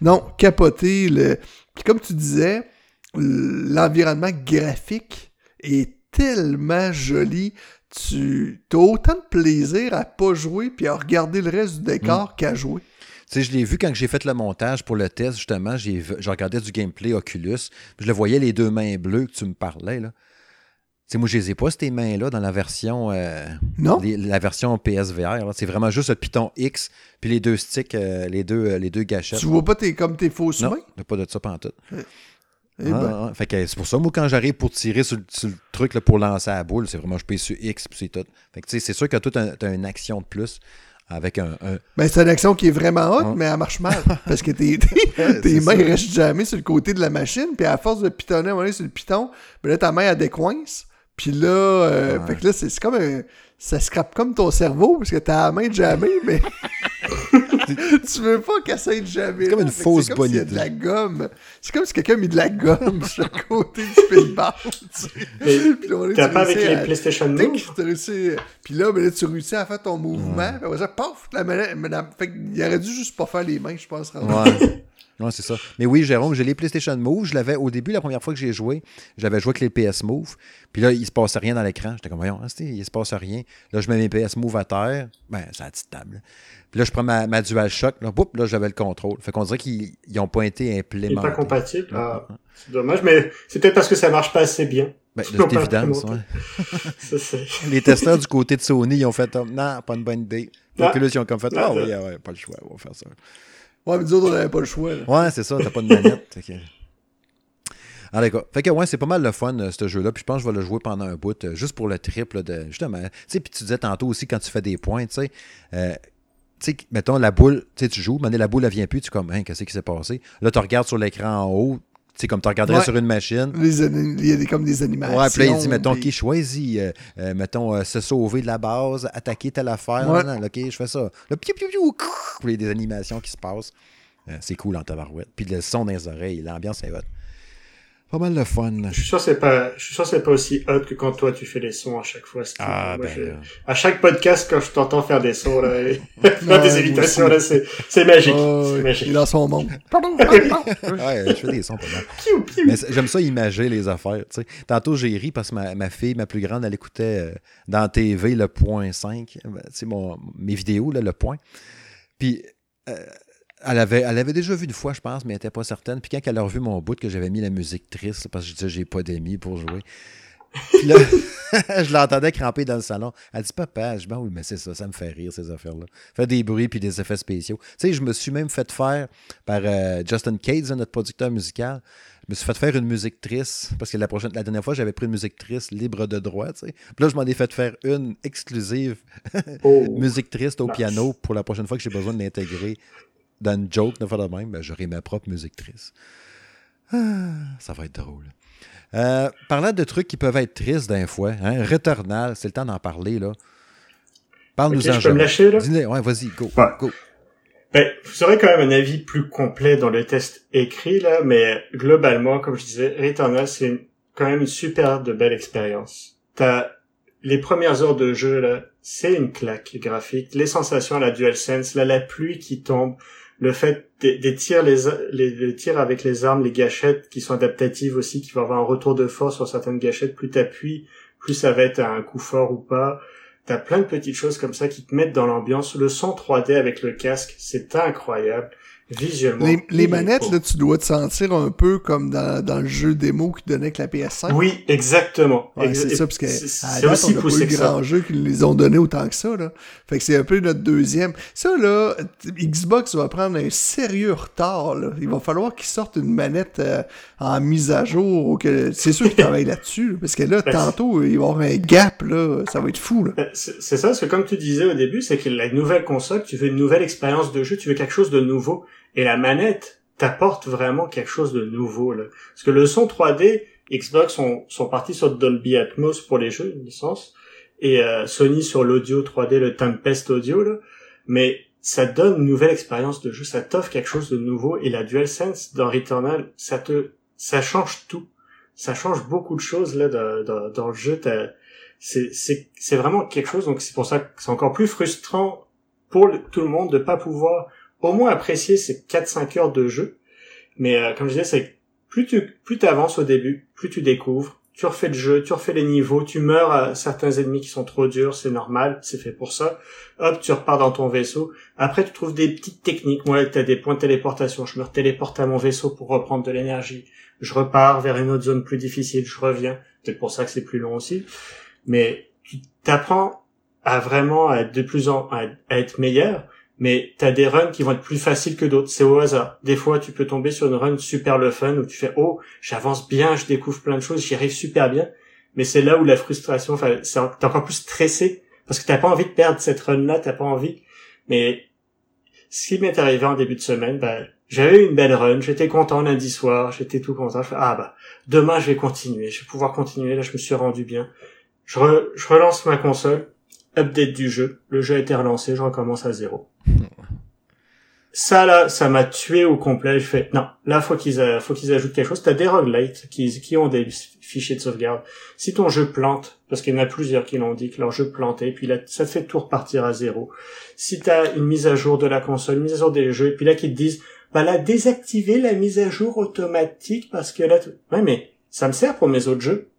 non, capoter. Le... Puis comme tu disais, l'environnement graphique est tellement joli. Tu as autant de plaisir à pas jouer puis à regarder le reste du décor mm. qu'à jouer je l'ai vu quand j'ai fait le montage pour le test, justement. J'ai regardé du gameplay Oculus. Je le voyais, les deux mains bleues que tu me parlais. Là. Sais, moi, je les ai pas, ces mains-là, dans la version. Euh, non. la version PSVR. C'est vraiment juste le Python X, puis les deux sticks, euh, les, deux, euh, les deux gâchettes. Tu vois pas tes, comme tes fausses non, mains? pas de ça pendant tout. Eh ah, ben. ah, fait que c'est pour ça, moi, quand j'arrive pour tirer sur, le truc là, pour lancer la boule, c'est vraiment je paye sur X, puis c'est tout. Fait que c'est sûr que tu as, une action de plus avec un. Ben, c'est une action qui est vraiment haute, mais elle marche mal. parce que tes, tes, [laughs] mains restent jamais sur le côté de la machine, puis à force de pitonner à sur le piton, ben là, ta main, elle décoince. Puis là, euh, fait que là, c'est comme un, ça scrape comme ton cerveau, parce que t'as la main jamais, [laughs] mais [laughs] tu veux pas qu'elle s'aide jamais. C'est comme une fausse bonne idée. de la gomme. C'est comme si quelqu'un a mis de la gomme [laughs] sur le côté du pinball. T'as pas avec les PlayStation Move? Puis là, ben là, tu réussis à faire ton mouvement. Puis après ça, paf! La, fait il aurait dû juste pas faire les mains, je pense. Ouais. Non, c'est ça. Mais oui, Jérôme, j'ai les PlayStation Move. Je l'avais au début, la première fois que j'ai joué, j'avais joué avec les PS Move. Puis là, il se passait rien dans l'écran. J'étais comme, voyons, il se passe rien. Là, je mets mes PS Move à terre. Ben, c'est la petite table. Puis là, je prends ma, ma DualShock. Là, boum, là j'avais le contrôle. Fait qu'on dirait qu'ils n'ont pas été implémentés. Il n'est pas compatible. Ah, c'est dommage, mais c'est peut-être parce que ça marche pas assez bien. Ben, [laughs] c'est ouais. [laughs] Les testeurs du côté de Sony, ils ont fait, non, pas une bonne idée. Donc ah. là, ils ont comme fait, ah oui, ouais, pas le choix, on va faire ça. Ouais, mais nous autres, on n'avait pas le choix. Ouais, c'est ça, t'as pas de manette. Ah, d'accord. Fait que, ouais, c'est pas mal le fun, euh, ce jeu-là. Puis je pense que je vais le jouer pendant un bout, euh, juste pour le triple de. Justement. Tu sais, puis tu disais tantôt aussi, quand tu fais des points, tu sais. Euh, tu sais, mettons, la boule, tu joues, mais la boule, elle vient plus, tu es comme, hein, qu'est-ce qui s'est passé? Là, tu regardes sur l'écran en haut, c'est comme tu regarderais sur une machine. il y a des, comme des animations. Ouais, puis là, il dit, mettons, qui choisit, euh, euh, mettons, euh, se sauver de la base, attaquer telle affaire. ok, je fais ça. Là, piou, piou, piou, il y a des animations qui se passent. c'est cool en tabarouette. Puis le son dans les oreilles, l'ambiance est hot. Pas mal de fun. Je suis sûr c'est pas, je suis sûr c'est pas aussi hot que quand toi tu fais les sons à chaque fois. Ah, ben, à chaque podcast quand je t'entends faire des sons là, et [laughs] des invitations là, c'est, c'est magique. Oh, c'est magique. Il a son monde. [laughs] [laughs] ouais, je fais des sons pas mal. Mais j'aime ça imager les affaires, tu sais. Tantôt j'ai ri parce que ma, ma, fille, ma plus grande, elle écoutait euh, dans TV le point 5, ben, mon, mes vidéos là, le point. Puis euh, elle avait, elle avait déjà vu une fois, je pense, mais elle n'était pas certaine. Puis quand elle a revu mon bout, que j'avais mis la musique triste, parce que je disais, j'ai pas d'amis pour jouer. Puis là, [laughs] je l'entendais cramper dans le salon. Elle dit, papa, je dis, ben oui, mais c'est ça, ça me fait rire, ces affaires-là. Faire des bruits puis des effets spéciaux. Tu sais, je me suis même fait faire par euh, Justin Cates, notre producteur musical. Je me suis fait faire une musique triste, parce que la, prochaine, la dernière fois, j'avais pris une musique triste libre de droit, tu sais. Puis là, je m'en ai fait faire une exclusive [laughs] oh. musique triste au piano pour la prochaine fois que j'ai besoin de l'intégrer dans une joke de faire de même, ben, j'aurai ma propre musique triste. Ah, ça va être drôle. Euh, parlant de trucs qui peuvent être tristes d'un fois, hein, Returnal, c'est le temps d'en parler, là. Parle-nous okay, Je peux me lâcher, là? Ouais, vas-y, go, go. Ben, vous aurez quand même un avis plus complet dans le test écrit, là, mais globalement, comme je disais, Returnal, c'est quand même une super de belle expérience. T'as les premières heures de jeu, là, c'est une claque graphique. Les sensations à la DualSense, là, la pluie qui tombe, le fait des, tirs les, les, tirs avec les armes les gâchettes qui sont adaptatives aussi qui vont avoir un retour de force sur certaines gâchettes plus t'appuies plus ça va être un coup fort ou pas. T'as plein de petites choses comme ça qui te mettent dans l'ambiance. Le son 3D avec le casque c'est incroyable Visuellement. Les, manettes, là, tu dois te sentir un peu comme dans, dans le jeu démo qui donnait avec la PS5. Oui, exactement. c'est ça, parce que c'est aussi poussé pas eu grand jeu qu'ils les ont donné autant que ça, là. Fait que c'est un peu notre deuxième. Ça, là, Xbox va prendre un sérieux retard, là. Il va falloir qu'ils sortent une manette euh, en mise à jour. Que... C'est sûr qu'ils travaillent là-dessus, parce que là, [laughs] tantôt, il va y avoir un gap, là. Ça va être fou, là. Ben, c'est ça, parce que comme tu disais au début, c'est que la nouvelle console, tu veux une nouvelle expérience de jeu, tu veux quelque chose de nouveau. Et la manette t'apporte vraiment quelque chose de nouveau. Là. Parce que le son 3D, Xbox sont, sont partis sur Dolby Atmos pour les jeux, une licence, et euh, Sony sur l'audio 3D, le Tempest Audio. Là. Mais ça donne une nouvelle expérience de jeu, ça t'offre quelque chose de nouveau. Et la DualSense dans Returnal, ça te, ça change tout. Ça change beaucoup de choses là dans, dans, le jeu. C'est, vraiment quelque chose. Donc c'est pour ça que c'est encore plus frustrant pour tout le monde de pas pouvoir au moins apprécier ces 4-5 heures de jeu. Mais euh, comme je disais, c'est plus tu plus avances au début, plus tu découvres, tu refais le jeu, tu refais les niveaux, tu meurs à certains ennemis qui sont trop durs, c'est normal, c'est fait pour ça. Hop, tu repars dans ton vaisseau. Après, tu trouves des petites techniques. Moi, tu as des points de téléportation. Je me téléporte à mon vaisseau pour reprendre de l'énergie. Je repars vers une autre zone plus difficile. Je reviens. C'est pour ça que c'est plus long aussi. Mais tu t'apprends à vraiment être de plus en à être meilleur mais t'as des runs qui vont être plus faciles que d'autres. C'est au hasard. Des fois, tu peux tomber sur une run super le fun où tu fais oh, j'avance bien, je découvre plein de choses, j'y arrive super bien. Mais c'est là où la frustration, enfin, t'es encore plus stressé parce que t'as pas envie de perdre cette run-là, t'as pas envie. Mais ce qui m'est arrivé en début de semaine, ben, j'avais eu une belle run, j'étais content lundi soir, j'étais tout content. Ah bah, demain je vais continuer, je vais pouvoir continuer. Là, je me suis rendu bien. Je, je relance ma console, update du jeu, le jeu a été relancé, je recommence à zéro. Ça là, ça m'a tué au complet. Je fais non, là faut qu'ils faut qu'ils ajoutent quelque chose. T'as des roguelites qui qui ont des fichiers de sauvegarde. Si ton jeu plante, parce qu'il y en a plusieurs qui l'ont dit que leur jeu plantait, puis là ça fait tout repartir à zéro. Si t'as une mise à jour de la console, une mise à jour des jeux, et puis là qu'ils te disent bah là, désactiver la mise à jour automatique parce que là, ouais, mais ça me sert pour mes autres jeux.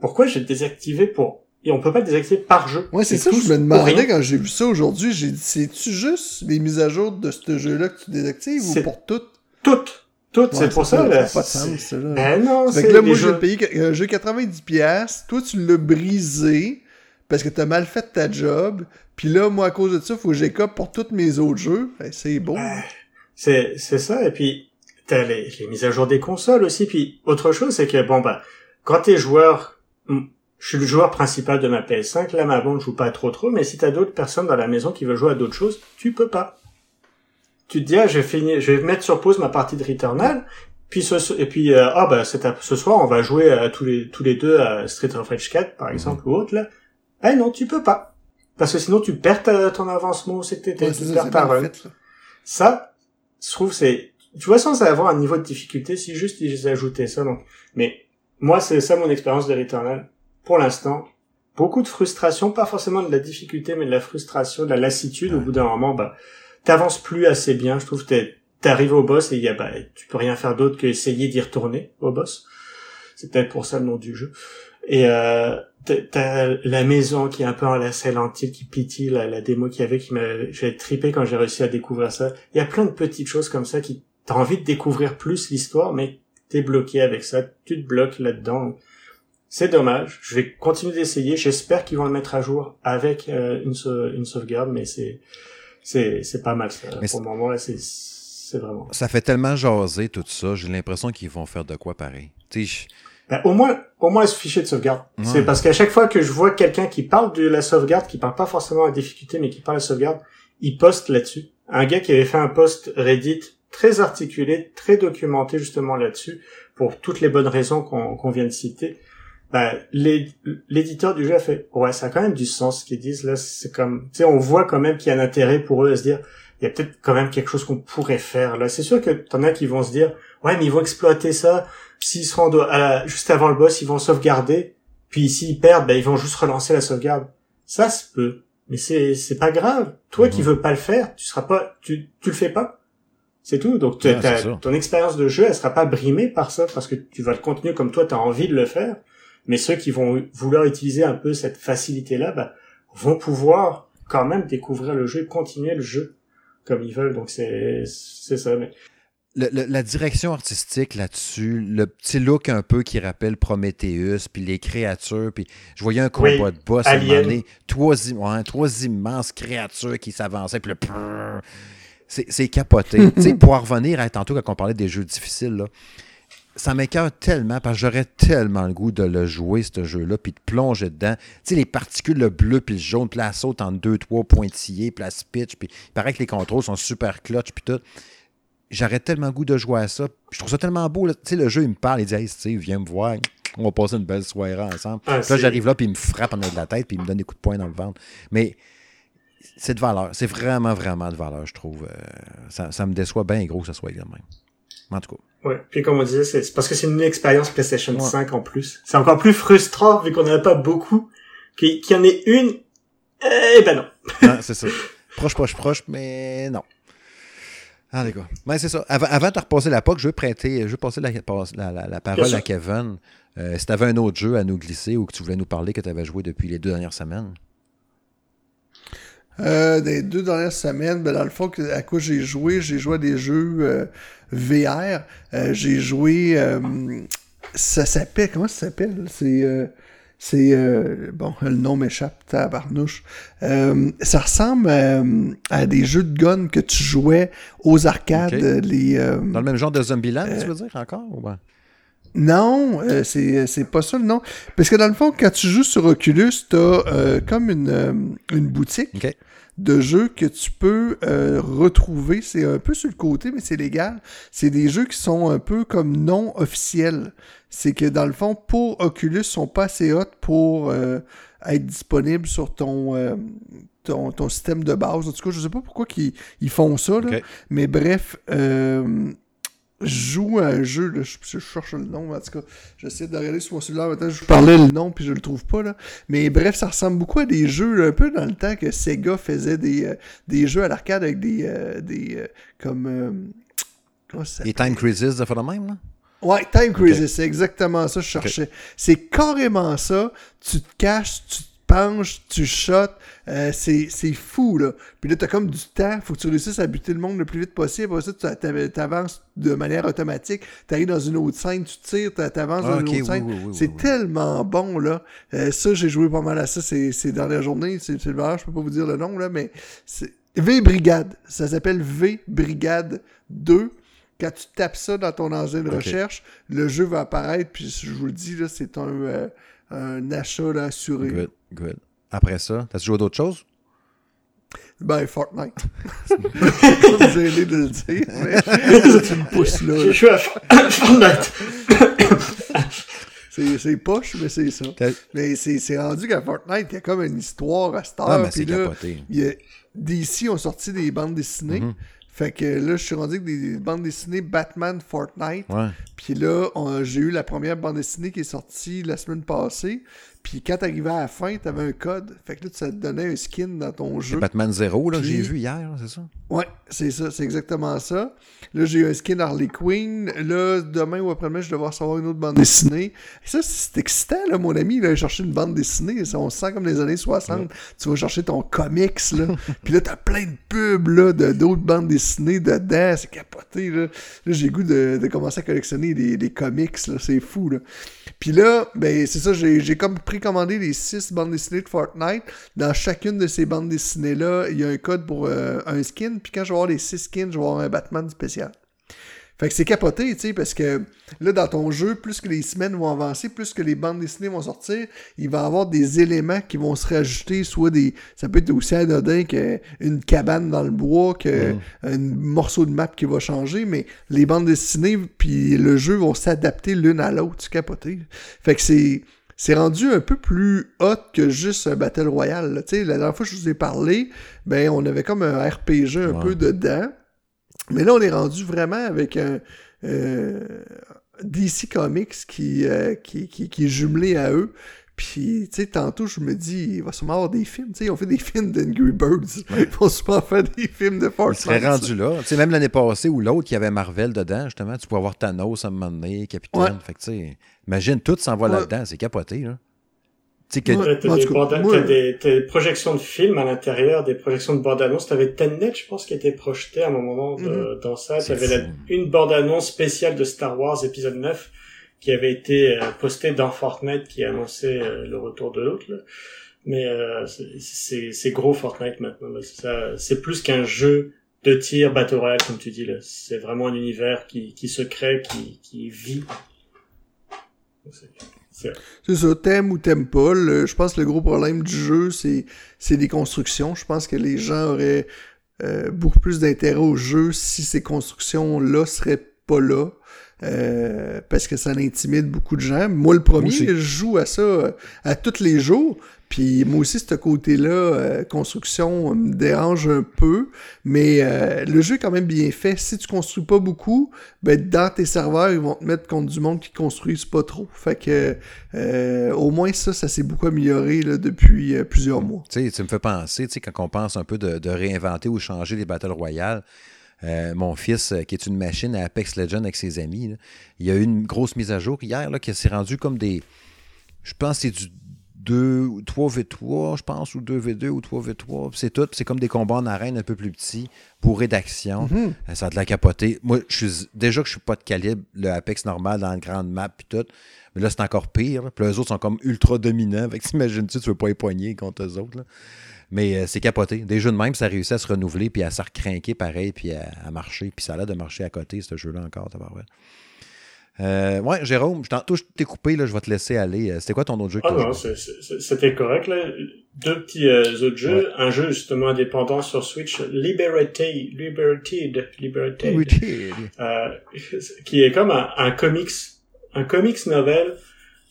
Pourquoi j'ai désactivé pour et on peut pas le désactiver par jeu. Ouais, c'est ça, je me demandais quand j'ai vu ça aujourd'hui, j'ai dit, c'est-tu juste les mises à jour de ce jeu-là que tu désactives ou pour toutes? Toutes. Toutes, c'est pour ça, là. pas de sens, là. Ben non, c'est. Fait que là, moi, j'ai payé un jeu 90$, toi, tu l'as brisé parce que t'as mal fait ta job, puis là, moi, à cause de ça, faut que j'écope pour tous mes autres jeux. Ben, c'est beau. Ben, c'est, c'est ça, et puis, t'as les, les mises à jour des consoles aussi, puis autre chose, c'est que, bon, bah, quand t'es joueur, je suis le joueur principal de ma PS5, là, ma bande joue pas trop trop, mais si t'as d'autres personnes dans la maison qui veulent jouer à d'autres choses, tu peux pas. Tu te dis, ah, je vais je vais mettre sur pause ma partie de Returnal, puis ce, et puis, euh, ah, bah, ce soir, on va jouer tous les, tous les deux à Street of Rage 4, par exemple, ou autre, là. Eh non, tu peux pas. Parce que sinon, tu perds ton avancement, c'est tu perds ta run. Ça, je trouve, c'est, tu vois, sans avoir un niveau de difficulté, si juste ils ajoutaient ça, donc, mais, moi, c'est ça mon expérience de Returnal pour l'instant, beaucoup de frustration, pas forcément de la difficulté, mais de la frustration, de la lassitude. Au bout d'un moment, bah, t'avances plus assez bien. Je trouve que t'arrives au boss et y a, bah, tu peux rien faire d'autre qu'essayer d'y retourner au boss. C'est peut-être pour ça le nom du jeu. Et euh, t'as la maison qui est un peu en lentille, qui pitié la, la démo qu'il y avait, qui m'a, j'ai trippé quand j'ai réussi à découvrir ça. Il y a plein de petites choses comme ça qui t'as envie de découvrir plus l'histoire, mais t'es bloqué avec ça, tu te bloques là-dedans. C'est dommage. Je vais continuer d'essayer. J'espère qu'ils vont le mettre à jour avec euh, une, une sauvegarde, mais c'est c'est c'est pas mal ça. Pour le moment là, c'est c'est vraiment. Ça fait tellement jaser tout ça. J'ai l'impression qu'ils vont faire de quoi pareil. Ben, au moins, au moins ce fichier de sauvegarde. C'est parce qu'à chaque fois que je vois quelqu'un qui parle de la sauvegarde, qui parle pas forcément à la difficulté, mais qui parle de la sauvegarde, il poste là-dessus. Un gars qui avait fait un post Reddit très articulé, très documenté justement là-dessus, pour toutes les bonnes raisons qu'on vient de citer bah, l'éditeur du jeu a fait ouais ça a quand même du sens ce qu'ils disent là. C'est comme tu sais on voit quand même qu'il y a un intérêt pour eux à se dire il y a peut-être quand même quelque chose qu'on pourrait faire là. C'est sûr que t'en as qui vont se dire ouais mais ils vont exploiter ça. S'ils se rendent à juste avant le boss ils vont sauvegarder. Puis s'ils perdent bah, ils vont juste relancer la sauvegarde. Ça se peut mais c'est c'est pas grave. Toi qui mhm. veux pas le faire tu seras pas tu tu le fais pas. C'est tout. Donc ton expérience de jeu elle sera pas brimée par ça parce que tu vas le continuer comme toi tu as envie de le faire mais ceux qui vont vouloir utiliser un peu cette facilité-là, bah, vont pouvoir quand même découvrir le jeu et continuer le jeu comme ils veulent. Donc c'est c'est ça. Mais... la direction artistique là-dessus, le petit look un peu qui rappelle Prometheus, puis les créatures, puis je voyais un combat de boss à un moment donné, trois, trois immenses créatures qui s'avançaient, puis le c'est capoté. [laughs] pour en revenir à tantôt quand on parlait des jeux difficiles, là, ça m'écœure tellement parce que j'aurais tellement le goût de le jouer, ce jeu-là, puis de plonger dedans. Tu sais, les particules, le bleu puis le jaune, puis la saute en deux, trois pointillés, puis la pitch, puis il paraît que les contrôles sont super clutch, puis tout. J'aurais tellement le goût de jouer à ça. Je trouve ça tellement beau. Tu sais, le jeu, il me parle, il dit Hey, Steve, viens me voir. On va passer une belle soirée ensemble. Ah, là, j'arrive là, puis il me frappe en haut de la tête, puis il me donne des coups de poing dans le ventre. Mais c'est de valeur. C'est vraiment, vraiment de valeur, je trouve. Euh, ça, ça, me déçoit bien gros que ça soit également. En tout cas. Ouais. Puis comme on disait, c'est parce que c'est une expérience PlayStation 5 en plus. C'est encore plus frustrant vu qu'on n'en a pas beaucoup. Qu'il y en ait une, eh ben non. [laughs] c'est ça. Proche, proche, proche, mais non. Ah, d'accord. Mais c'est ça. Avant, avant, de repasser la POC, je veux prêter, je veux passer la, la, parole à Kevin. Euh, si tu avais un autre jeu à nous glisser ou que tu voulais nous parler que tu avais joué depuis les deux dernières semaines. Euh, des deux dernières semaines, ben dans le fond, à quoi j'ai joué, j'ai joué à des jeux euh, VR. Euh, j'ai joué. Euh, ça s'appelle. Comment ça s'appelle? C'est. c'est. bon, le nom m'échappe, tabarnouche. ça ressemble à des jeux de gun que tu jouais aux arcades. Les, Dans le même genre de Zombieland, tu veux dire, encore Non, c'est pas ça le nom. Parce que dans le fond, quand tu joues sur Oculus, t'as comme une, une boutique de jeux que tu peux euh, retrouver. C'est un peu sur le côté, mais c'est légal. C'est des jeux qui sont un peu comme non officiels. C'est que dans le fond, pour Oculus, ils sont pas assez hot pour euh, être disponibles sur ton, euh, ton, ton, système de base. En tout cas, je sais pas pourquoi ils, font ça. Mais bref, joue à un jeu, là, je, cherche le nom, en tout cas, j'essaie de regarder sur mon cellulaire, maintenant je parlais le nom, puis je le trouve pas, là. Mais bref, ça ressemble beaucoup à des jeux, un peu dans le temps que Sega faisait des, euh, des jeux à l'arcade avec des, euh, des euh, comme, Et Time Crisis, ça fait le même, là? Ouais, Time Crisis, c'est exactement ça que je cherchais. C'est carrément ça. Tu te caches, tu te penches, tu shots. Euh, c'est fou, là. Puis là, t'as comme du temps. Faut que tu réussisses à buter le monde le plus vite possible. Après ça, tu avances de manière automatique. T'arrives dans une autre scène, tu tires, t'avances dans une autre scène. c'est tellement bon, là. Euh, ça, j'ai joué pas mal à ça ces, ces dernières journées. C'est le je peux pas vous dire le nom, là, mais c'est V-Brigade. Ça s'appelle V-Brigade 2 quand tu tapes ça dans ton engin de recherche, le jeu va apparaître, puis je vous le dis, là, c'est un, euh, un achat assuré. Good, good. Après ça, t'as joué d'autres choses? Ben, Fortnite. Comme gêné de le dire, mais [laughs] tu me pousses là. Je suis à Fortnite. c'est poche, mais c'est ça. Mais c'est rendu qu'à Fortnite, il y a comme une histoire à Star. Ah, mais c'est capoté. DC ont sorti des bandes dessinées. Mm-hmm. Fait que là, je suis rendu avec des bandes dessinées Batman Fortnite. Puis là, j'ai eu la première bande dessinée qui est sortie la semaine passée. Puis quand t'arrivais à la fin, t'avais un code. Fait que là, ça te donnait un skin dans ton jeu. Batman Zero, là, j'ai vu hier, c'est ça? Ouais, c'est ça, c'est exactement ça. Là, j'ai eu un skin Harley Quinn. Là, demain ou après-demain, je vais devoir savoir une autre bande dessinée. Et ça, c'est excitant, là, mon ami, là, chercher une bande dessinée. on se sent comme les années 60. Tu vas chercher ton comics, là. [laughs] Puis là, t'as plein de pubs, là, d'autres bandes dessinées dedans. C'est capoté, là. Là, j'ai goût de, commencer à collectionner des, comics, là. C'est fou, là. Puis là, ben, c'est ça, j'ai comme précommandé les six bandes dessinées de Fortnite. Dans chacune de ces bandes dessinées-là, il y a un code pour euh, un skin. Puis quand je vais avoir les six skins, je vais avoir un Batman spécial. Fait que c'est capoté, tu sais, parce que là, dans ton jeu, plus que les semaines vont avancer, plus que les bandes dessinées vont sortir, il va y avoir des éléments qui vont se rajouter, soit des. Ça peut être aussi anodin qu'une cabane dans le bois, qu'un morceau de map qui va changer, mais les bandes dessinées puis le jeu vont s'adapter l'une à l'autre, c'est capoté. Fait que c'est c'est rendu un peu plus hot que juste un Battle Royale. Tu sais, la dernière fois que je vous ai parlé, ben on avait comme un RPG un peu dedans. Mais là, on est rendu vraiment avec un euh, DC Comics euh, qui, qui, qui, est jumelé à eux. Puis, tu sais, tantôt, je me dis, il va sûrement avoir des films. Tu sais, ils ont fait des films d'Angry Birds. Ils vont sûrement faire des films de Fortnite. Ils seraient rendus là. Tu sais, même l'année passée ou l'autre, qui avait Marvel dedans, justement, tu pourrais avoir Thanos à un moment donné, Capitaine. Fait que, tu sais, imagine, tout s'en va là-dedans. C'est capoté, là. Tu t'as des, des, projections de films à l'intérieur, des projections de bande-annonce. T'avais Tenet, je pense, qui était projeté à un moment de, mhm. dans ça. T'avais une bande-annonce spéciale de Star Wars épisode 9 qui avait été euh, postée dans Fortnite qui annonçait euh, le retour de l'autre. Mais euh, c'est gros Fortnite maintenant. C'est plus qu'un jeu de tir Battle Royale, comme tu dis. là. C'est vraiment un univers qui, qui se crée, qui, qui vit. C'est ça, t'aimes ou t'aimes pas. je pense que le gros problème du jeu, c'est, c'est des constructions. Je pense que les gens auraient euh, beaucoup plus d'intérêt au jeu si ces constructions-là seraient pas là. Euh, parce que ça intimide beaucoup de gens. Moi, le premier, je joue à ça euh, à tous les jours. Puis moi aussi, ce côté-là, euh, construction, me dérange un peu. Mais euh, le jeu est quand même bien fait. Si tu construis pas beaucoup, ben dans tes serveurs, ils vont te mettre contre du monde qui construisent pas trop. Fait que euh, au moins ça, ça s'est beaucoup amélioré depuis plusieurs mois. Tu sais, tu me fais penser, tu sais, quand on pense un peu de, réinventer ou changer les Battle Royale. mon fils, qui est une machine à Apex Legends avec ses amis, il y a eu une grosse mise à jour hier là, qui s'est rendu comme des. Je pense que c'est du 2, 3v3, je pense, ou 2v2 ou 3v3. C'est tout. C'est comme des combats en arène un peu plus petits, pour rédaction. Mhm. Euh, ça a de la capoter. Moi, je suis déjà que je suis pas de calibre, le Apex normal dans une grande map puis tout. Mais là, c'est encore pire. Puis les autres sont comme ultra dominants. Fait que [laughs] t'imagines-tu, tu veux pas époigner contre eux autres. Mais euh, c'est capoté. Des jeux de même, ça réussit à se renouveler, puis à se recrinquer pareil, puis à, marcher. Puis ça a l'air de marcher à côté, ce jeu-là encore, euh, ouais, Jérôme, je tantôt je t'ai coupé, là, je vais te laisser aller. Euh, c'était quoi ton autre jeu que Ah non, c'était correct. Là. Deux petits euh, autres jeux. Un jeu justement indépendant sur Switch, Liberty, Liberated, Liberated, euh, [laughs] qui est comme un, un, comics, un comics novel.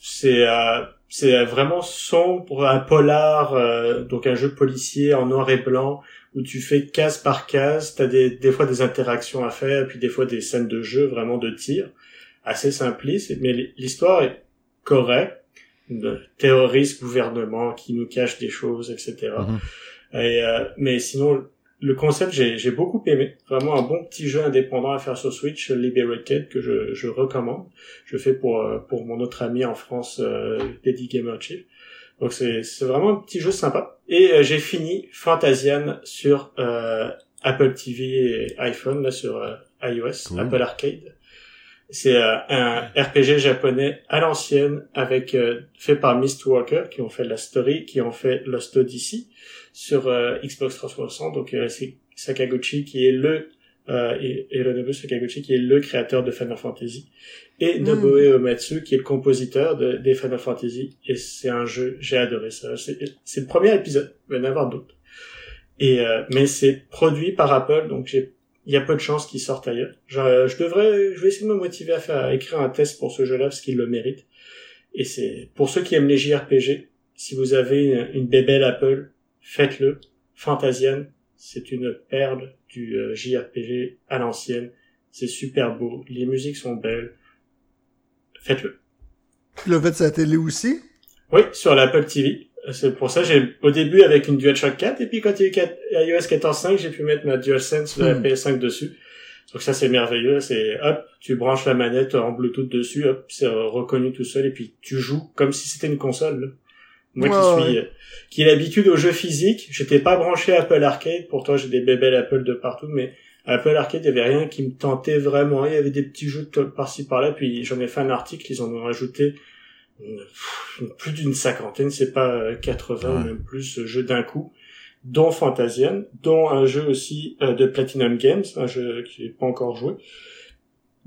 C'est euh, c'est vraiment sombre, un polar, euh, donc un jeu policier en noir et blanc où tu fais case par case. T'as des des fois des interactions à faire, puis des fois des scènes de jeu vraiment de tir assez simpliste, mais l'histoire est correcte. De terroriste gouvernement qui nous cache des choses, etc. Mm-hmm. Et, euh, mais sinon, le concept, j'ai beaucoup aimé. Vraiment un bon petit jeu indépendant à faire sur Switch, Liberated, que je, je recommande. Je fais pour euh, pour mon autre ami en France, euh, Gamer Chill. Donc c'est vraiment un petit jeu sympa. Et euh, j'ai fini Fantasian sur euh, Apple TV et iPhone, là sur iOS, Apple Arcade. C'est un RPG japonais à l'ancienne avec fait par Mistwalker qui ont fait la story, qui ont fait Lost Odyssey sur euh, Xbox 360. Donc euh, c'est Sakaguchi qui est le euh, et Hironobu Sakaguchi qui est le créateur de Final Fantasy et hmm. Nobuo Uematsu qui est le compositeur de, des Final Fantasy et c'est un jeu j'ai adoré ça c'est le premier épisode il va y en avoir d'autres et euh, mais c'est produit par Apple donc j'ai il y a peu de chances qu'il sorte ailleurs je, je devrais je vais essayer de me motiver à faire à écrire un test pour ce jeu là parce qu'il le mérite et c'est pour ceux qui aiment les JRPG si vous avez une, une bébelle Apple faites-le. Fantasian, c'est une perle du euh, JRPG à l'ancienne. C'est super beau, les musiques sont belles. Faites-le. L'as fait sur la télé aussi? Oui, sur l'Apple TV. C'est pour ça j'ai au début avec une DualShock 4 et puis quand il y a eu iOS 14.5, j'ai pu mettre ma DualSense de la hmm. PS5 dessus. Donc ça c'est merveilleux, c'est hop, tu branches la manette en Bluetooth dessus, hop, c'est reconnu tout seul et puis tu joues comme si c'était une console. Moi qui suis, qui ai l'habitude aux jeux physiques, j'étais pas branché à Apple Arcade, pourtant j'ai des bébelles Apple de partout, mais Apple Arcade, il y avait rien qui me tentait vraiment. Il y avait des petits jeux par-ci par-là, puis j'en ai fait un article, ils en ont rajouté plus d'une cinquantaine, c'est pas 80 même plus jeux d'un coup, dont Fantasian, dont un jeu aussi euh, de Platinum Games, un jeu qui n'est pas encore joué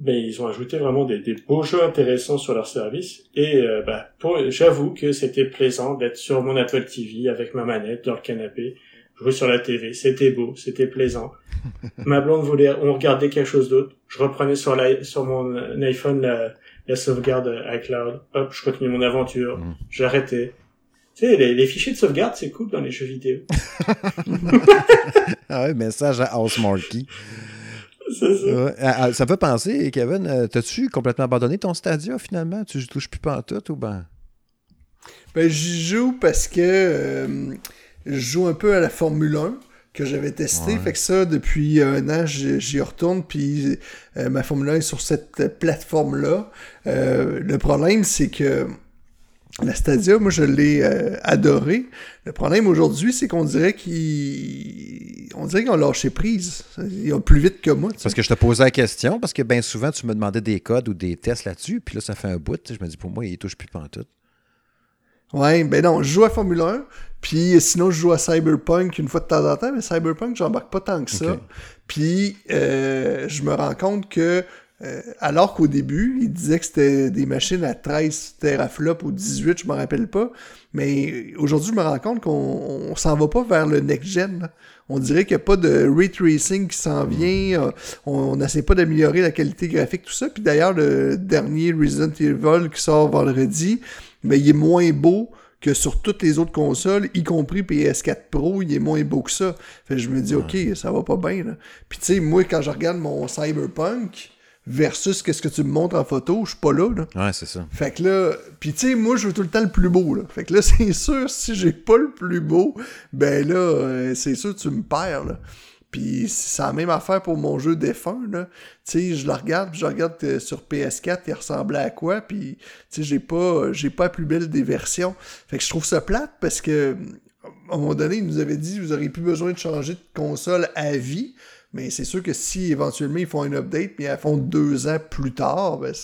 ben, ils ont ajouté vraiment des, des, beaux jeux intéressants sur leur service. Et euh, ben, j'avoue que c'était plaisant d'être sur mon Apple TV avec ma manette dans le canapé, jouer sur la TV. C'était beau, c'était plaisant. [laughs] ma blonde voulait, on regardait quelque chose d'autre. Je reprenais sur, la, sur mon iPhone la, la sauvegarde iCloud. Hop, je continuais mon aventure. Mm. J'arrêtais. Tu sais, les, les, fichiers de sauvegarde, c'est cool dans les jeux vidéo. [laughs] [laughs] ah ouais, message à Housemarquee. Ça. Ah, ah, ça peut penser, Kevin, euh, t'as-tu complètement abandonné ton Stadia finalement? Tu touches plus pas en tout ou ben? Ben, j'y joue parce que euh, je joue un peu à la Formule 1 que j'avais testé. Fait que ça, depuis un an, j'y retourne, puis euh, ma Formule 1 est sur cette plateforme-là. le problème, c'est que la Stadia, moi, je l'ai euh, adoré. Le problème aujourd'hui, c'est qu'on dirait qu'ils on dirait qu'ils ont lâché prise. Ils ont plus vite que moi. Parce que je te posais la question, parce que bien souvent, tu me demandais des codes ou des tests là-dessus, puis là, ça fait un bout. Je me dis, pour moi, ils touchent plus tout. Ouais, ben non, je joue à Formule 1, puis sinon, je joue à Cyberpunk une fois de temps en temps, mais Cyberpunk, j'embarque pas tant que ça. Puis, euh, je me rends compte que euh, alors qu'au début, il disait que c'était des machines à 13 teraflops ou 18, je me rappelle pas. Mais aujourd'hui, je me rends compte qu'on s'en va pas vers le next-gen. On dirait qu'il n'y a pas de ray tracing qui s'en vient. Euh, on n'essaie pas d'améliorer la qualité graphique, tout ça. Puis d'ailleurs, le dernier Resident Evil qui sort vendredi, mais il est moins beau que sur toutes les autres consoles, y compris PS4 Pro, il est moins beau que ça. Fait je me dis, ok, ça va pas bien. Puis tu sais, moi, quand je regarde mon Cyberpunk, versus qu'est-ce que tu me montres en photo, je suis pas là, là. Ouais, c'est ça. Fait que là, puis tu sais, moi, je veux tout le temps le plus beau, là. Fait que là, [laughs] c'est sûr, si j'ai pas le plus beau, ben là, euh, c'est sûr, tu me perds, là. Puis c'est la même affaire pour mon jeu défunt, là. Tu sais, je le regarde, je regarde euh, sur PS4, il ressemblait à quoi, puis tu sais, j'ai pas, j'ai pas la plus belle des versions. Fait que je trouve ça plate parce que, à un moment donné, il nous avait dit, vous aurez plus besoin de changer de console à vie. Mais c'est sûr que si éventuellement ils font un update, mais ils font deux ans plus tard, ben,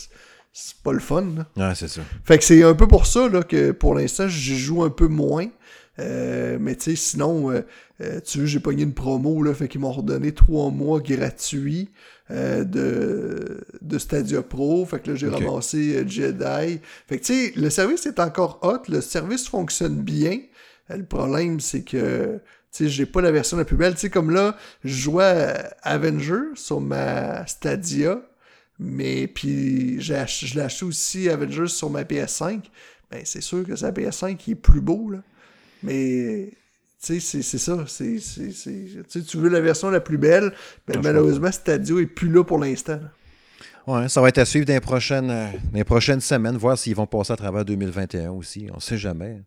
c'est pas le fun. Ouais, c'est ça. Fait que c'est un peu pour ça là, que pour l'instant, je joue un peu moins. Euh, mais tu sais, sinon, euh, euh, tu veux, j'ai pogné une promo, là, fait qu'ils m'ont redonné trois mois gratuits de, de Stadia Pro. Fait que là, j'ai ramassé Jedi. Fait que tu sais, le service est encore hot, le service fonctionne bien. le problème, c'est que sais, j'ai pas la version la plus belle. Tu sais, comme là, je jouais à Avenger sur ma Stadia, mais puis je l'ai acheté aussi Avengers sur ma PS5. Ben, c'est sûr que sa PS5 qui est plus beau, là. Mais, tu sais, c'est ça. Tu veux la version la plus belle, ben, malheureusement, Stadia est plus là pour l'instant. Ouais, ça va être à suivre dans les prochaines, euh, prochaines semaines, voir s'ils vont passer à travers 2021 aussi. On sait jamais.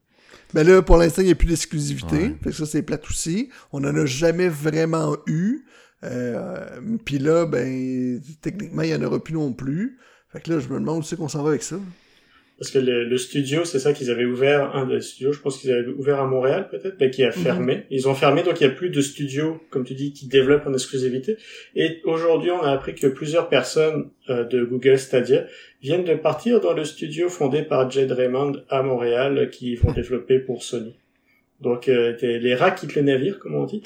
Ben là, pour l'instant, il n'y a plus d'exclusivité. Ça, c'est plate aussi. On n'en a jamais vraiment eu. Euh, Puis là, ben, techniquement, il n'y en aura plus non plus. Fait que là, je me demande où c'est qu'on s'en va avec ça. Parce que le, studio, c'est ça qu'ils avaient ouvert, un des studios, je pense qu'ils avaient ouvert à Montréal peut-être, mais qui a mhm. fermé. Ils ont fermé, donc il n'y a plus de studios, comme tu dis, qui développent en exclusivité. Et aujourd'hui, on a appris que plusieurs personnes euh, de Google Stadia viennent de partir dans le studio fondé par Jed Raymond à Montréal, qui vont développer pour Sony. Donc euh, les rats quittent le navire, comme on dit.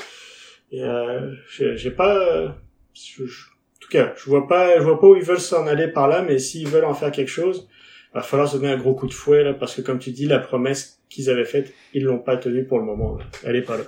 Et euh, j'ai pas... en tout cas, je vois pas, je vois pas où ils veulent s'en aller par là, mais s'ils veulent en faire quelque chose, va falloir se donner un gros coup de fouet là, parce que comme tu dis, la promesse qu'ils avaient faite, ils l'ont pas tenue pour le moment. Elle est pas là.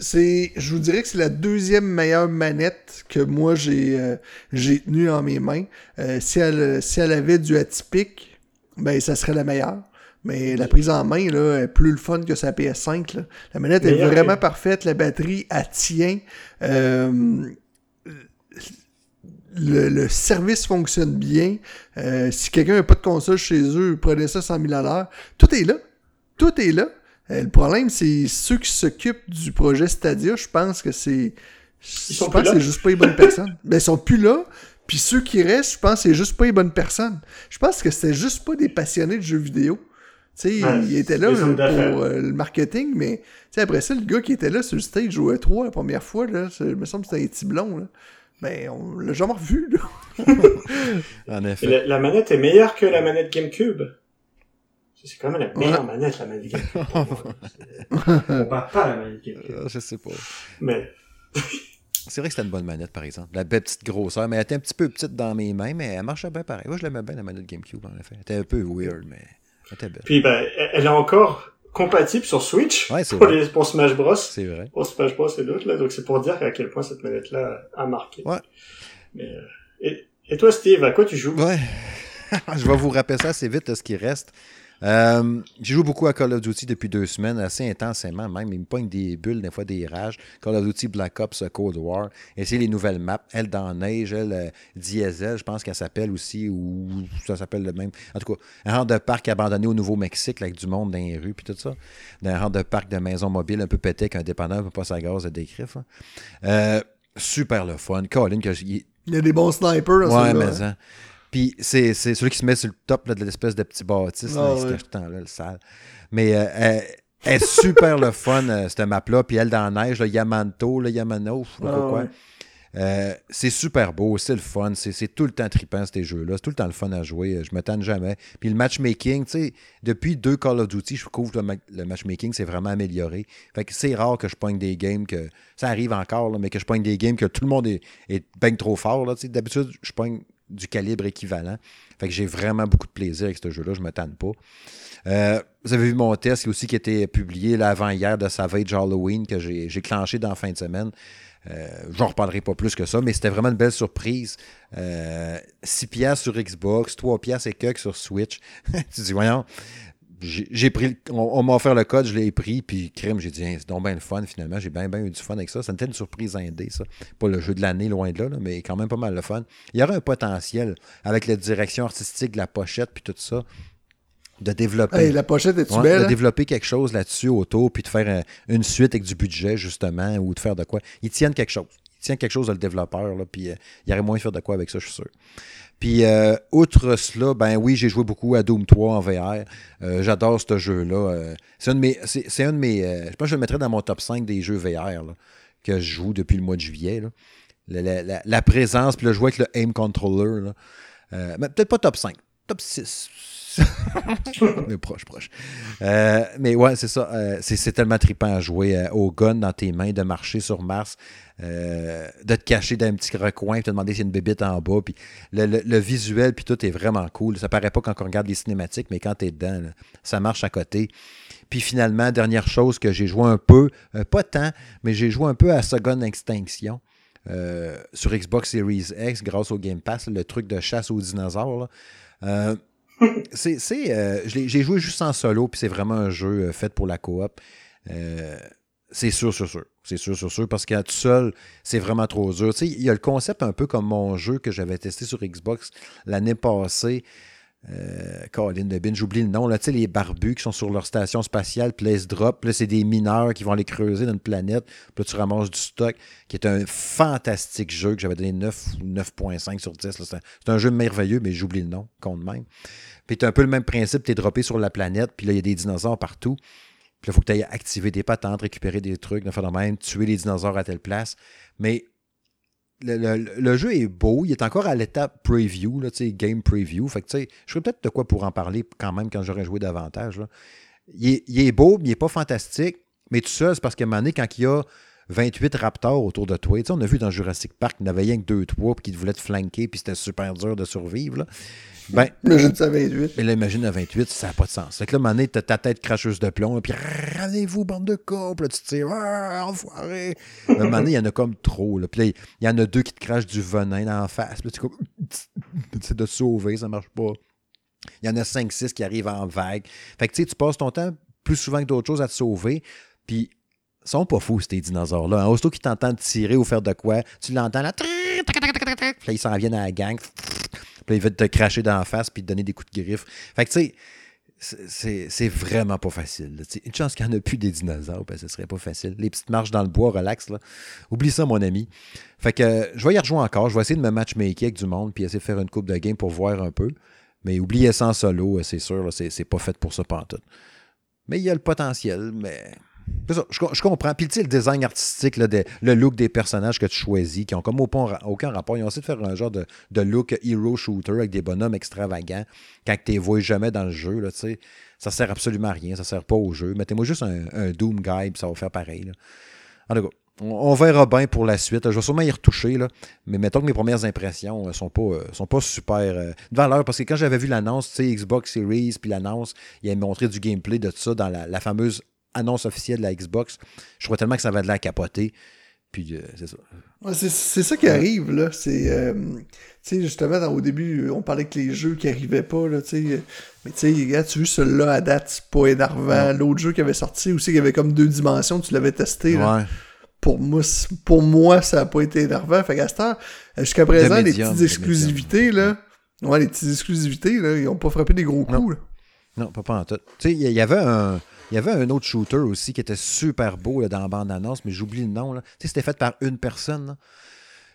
C'est, je vous dirais que c'est la deuxième meilleure manette que moi j'ai euh, j'ai tenue en mes mains. Euh, si elle si elle avait du atypique, ben ça serait la meilleure. Mais la prise en main là, est plus le fun que sa PS5. Là. La manette est vraiment parfaite, la batterie elle tient. Euh, le, service fonctionne bien. Euh, si quelqu'un n'a pas de console chez eux, prenez ça 100 000 à l'heure. Tout est là. Tout est là. Euh, le problème, c'est ceux qui s'occupent du projet Stadia, je pense que c'est. Je pense que c'est juste pas les bonnes personnes. [laughs] Ben, ils sont plus là. Puis ceux qui restent, je pense que c'est juste pas les bonnes personnes. Je pense que c'était juste pas des passionnés de jeux vidéo. Tu sais, il était là pour euh, le marketing, mais après ça, le gars qui était là sur le stage jouait 3 la première fois, là, il me semble que c'était un petit blond. Là. Mais on l'a jamais revu, [laughs] en effet. La, manette est meilleure que la manette GameCube. C'est quand même la meilleure manette, la manette GameCube. [laughs] on bat pas la manette GameCube. Euh, je sais pas. Mais... [laughs] C'est vrai que c'était une bonne manette, par exemple. La belle petite grosseur, mais elle était un petit peu petite dans mes mains, mais elle marchait bien pareil. Moi, je l'aimais bien, la manette GameCube, en effet. Elle était un peu weird, mais elle était belle. Puis, ben, elle a encore compatible sur Switch pour, Smash Bros. C'est vrai. Pour Smash Bros et d'autres là. Donc c'est pour dire à quel point cette manette là a marqué. Ouais. Mais, euh, et, et, toi Steve, à quoi tu joues? Ouais. [laughs] Je vais vous rappeler ça assez vite ce qui reste. Euh, j'ai joué beaucoup à Call of Duty depuis deux semaines, assez intensément même. Il me pogne des bulles, des fois des rages. Call of Duty Black Ops Cold War. Essayer les nouvelles maps. Elle dans neige, elle euh, Diesel, je pense qu'elle s'appelle aussi, ou ça s'appelle le même. En tout cas, un genre de parc abandonné au Nouveau-Mexique, avec du monde dans les rues, puis tout ça. Un genre de parc de maison mobile un peu pété qu'un dépanneur peut pas sa gaz de décrire. Euh, super le fun. Colin, que il y a des bons snipers. Ouais, mais hein. Puis c'est, celui qui se met sur le top de l'espèce de petit bâtisse, ah, là, il se temps là, le sale. Mais euh, elle, est super le fun, euh, cette map-là. Puis elle dans la neige, le Yamanto, le Yamano, je sais pas ah, quoi. Euh, c'est super beau, c'est le fun, c'est tout le temps trippant ces jeux-là, c'est tout le temps le fun à jouer, je me tente jamais. Puis le matchmaking, tu sais, depuis deux Call of Duty, je trouve que le, matchmaking s'est vraiment amélioré. Fait que c'est rare que je pogne des games que, ça arrive encore, mais que je pogne des games que tout le monde est, est trop fort. D'habitude, je pogne du calibre équivalent. Fait que j'ai vraiment beaucoup de plaisir avec ce jeu-là, je me tanne pas. Euh, vous avez vu mon test aussi qui a été publié l'avant-hier de Savage Halloween que j'ai clenché dans la fin de semaine. Euh, J'en reparlerai pas plus que ça, mais c'était vraiment une belle surprise. Euh, 6 piastres sur Xbox, 3 piastres et quelques sur Switch. [laughs] tu dis, voyons, j'ai pris on, m'a offert le code, je l'ai pris, puis crime, j'ai dit, c'est donc bien le fun finalement. J'ai bien, bien eu du fun avec ça. C'était une surprise indé, ça. Pas le jeu de l'année, loin de là, mais quand même pas mal le fun. Il y aurait un potentiel avec la direction artistique de la pochette, puis tout ça, de développer. la pochette est belle? De hein? développer quelque chose là-dessus autour, puis de faire une suite avec du budget, justement, ou de faire de quoi. Ils tiennent quelque chose. Tiennent quelque chose de le développeur, là, puis euh, il y aurait de faire de quoi avec ça, je suis sûr. Puis, euh, outre cela, ben oui, j'ai joué beaucoup à Doom 3 en VR. Euh, j'adore ce jeu-là. C'est un de mes. Un de mes je pense que je le mettrais dans mon top 5 des jeux VR que je joue depuis le mois de juillet. La, présence, puis le jouer avec le aim controller. mais peut-être pas top 5, top 6. [laughs] proche, proche. Euh, mais ouais, c'est ça. Euh, c'est tellement trippant à jouer euh, au gun dans tes mains, de marcher sur Mars, de te cacher dans un petit recoin, te demander s'il y a une bébite en bas. Puis le, visuel, puis tout est vraiment cool. Ça paraît pas quand on regarde les cinématiques, mais quand tu es dedans, ça marche à côté. Puis finalement, dernière chose que j'ai joué un peu, pas tant, mais j'ai joué un peu à Second Extinction. sur Xbox Series X grâce au Game Pass, le truc de chasse aux dinosaures. C'est, euh, j'ai joué juste en solo, puis c'est vraiment un jeu euh, fait pour la coop. Euh, c'est sûr, sûr, sûr. C'est sûr, sûr, sûr. Parce qu'à tout seul, c'est vraiment trop dur. il y a le concept un peu comme mon jeu que j'avais testé sur Xbox l'année passée. Euh, Colin de j'oublie le nom, là, tu sais, les barbus qui sont sur leur station spatiale, se drop, là, c'est des mineurs qui vont aller creuser dans une planète, puis là, tu ramasses du stock, qui est un fantastique jeu que j'avais donné 9 ou 9.5 sur 10. C'est un, jeu merveilleux, mais j'oublie le nom, compte même. Puis c'est un peu le même principe, tu es droppé sur la planète, puis là, il y a des dinosaures partout. Puis là, il faut que tu ailles activer des patentes, récupérer des trucs, de faire de même, tuer les dinosaures à telle place. Mais le, jeu est beau, il est encore à l'étape preview, là, game preview. Fait que, je serais peut-être de quoi pour en parler quand même quand j'aurais joué davantage. Il, est, beau, mais il n'est pas fantastique. Mais tout ça, c'est parce qu'à un moment donné, quand il y a 28 raptors autour de toi, on a vu dans Jurassic Park qu'il n'y avait rien que 2-3 puis qu'ils voulaient te flanquer puis c'était super dur de survivre. Là. Ben, [laughs] imagine ça à 28. Mais là, imagine à 28, ça n'a pas de sens. Fait que là, à un moment donné, t'as ta tête cracheuse de plomb, puis ramenez-vous, bande de couple, tu te tires, ah, enfoiré. à un moment donné, il y en a comme trop. Là. Puis là, il y en a deux qui te crachent du venin dans la face. Puis tu comme, [laughs] de sauver, ça marche pas. Il y en a 5-6 qui arrivent en vague. Fait que tu sais, tu passes ton temps plus souvent que d'autres choses à te sauver. Puis sont pas fous, ces dinosaures-là. Aussitôt qu'ils t'entendent tirer ou faire de quoi, tu l'entends là. Puis là, ils s'en viennent à la gang. Puis il va te cracher dans la face puis te donner des coups de griffe. Fait que tu sais, c'est vraiment pas facile. Une chance qu'il n'y en a plus des dinosaures, ben, ce serait pas facile. Les petites marches dans le bois, relax. Là. Oublie ça, mon ami. Fait que je vais y rejouer encore. Je vais essayer de me matchmaker avec du monde puis essayer de faire une coupe de game pour voir un peu. Mais oubliez ça en solo, c'est sûr, c'est pas fait pour ça pantoute. Mais il y a le potentiel, mais je, comprends. Puis, tu sais, le design artistique, le look des personnages que tu choisis, qui ont comme aucun, aucun rapport. Ils ont essayé de faire un genre de, look hero shooter avec des bonhommes extravagants quand tu les vois jamais dans le jeu. Là, ça sert absolument à rien. Ça sert pas au jeu. Mettez-moi juste un, Doom Guy, puis ça va faire pareil. On, verra bien pour la suite. Je vais sûrement y retoucher, mais mettons que mes premières impressions ne euh, sont, pas, euh, sont pas super euh, de valeur. Parce que quand j'avais vu l'annonce, tu sais, Xbox Series, puis l'annonce, il a montré du gameplay de tout ça dans la fameuse annonce officielle de la Xbox. Je crois tellement que ça va de la capoter. Puis euh, c'est ça. c'est ça qui arrive, là. C'est. Euh, tu sais, justement, au début, on parlait que les jeux qui arrivaient pas, là, tu sais. Mais tu sais, tu vu celui-là à date, c'est pas énervant. L'autre jeu qui avait sorti aussi, qui avait comme deux dimensions, tu l'avais testé, là. Pour moi, pour moi, ça n'a pas été énervant. Fait jusqu'à présent, les petites exclusivités, là. Ouais, les petites exclusivités, là, ils ont pas frappé des gros coups, là. Non, pas, pas en tout. Tu sais, il y, avait un. Il y avait un autre shooter aussi qui était super beau dans la bande-annonce, mais j'oublie le nom. Tu sais, c'était fait par une personne.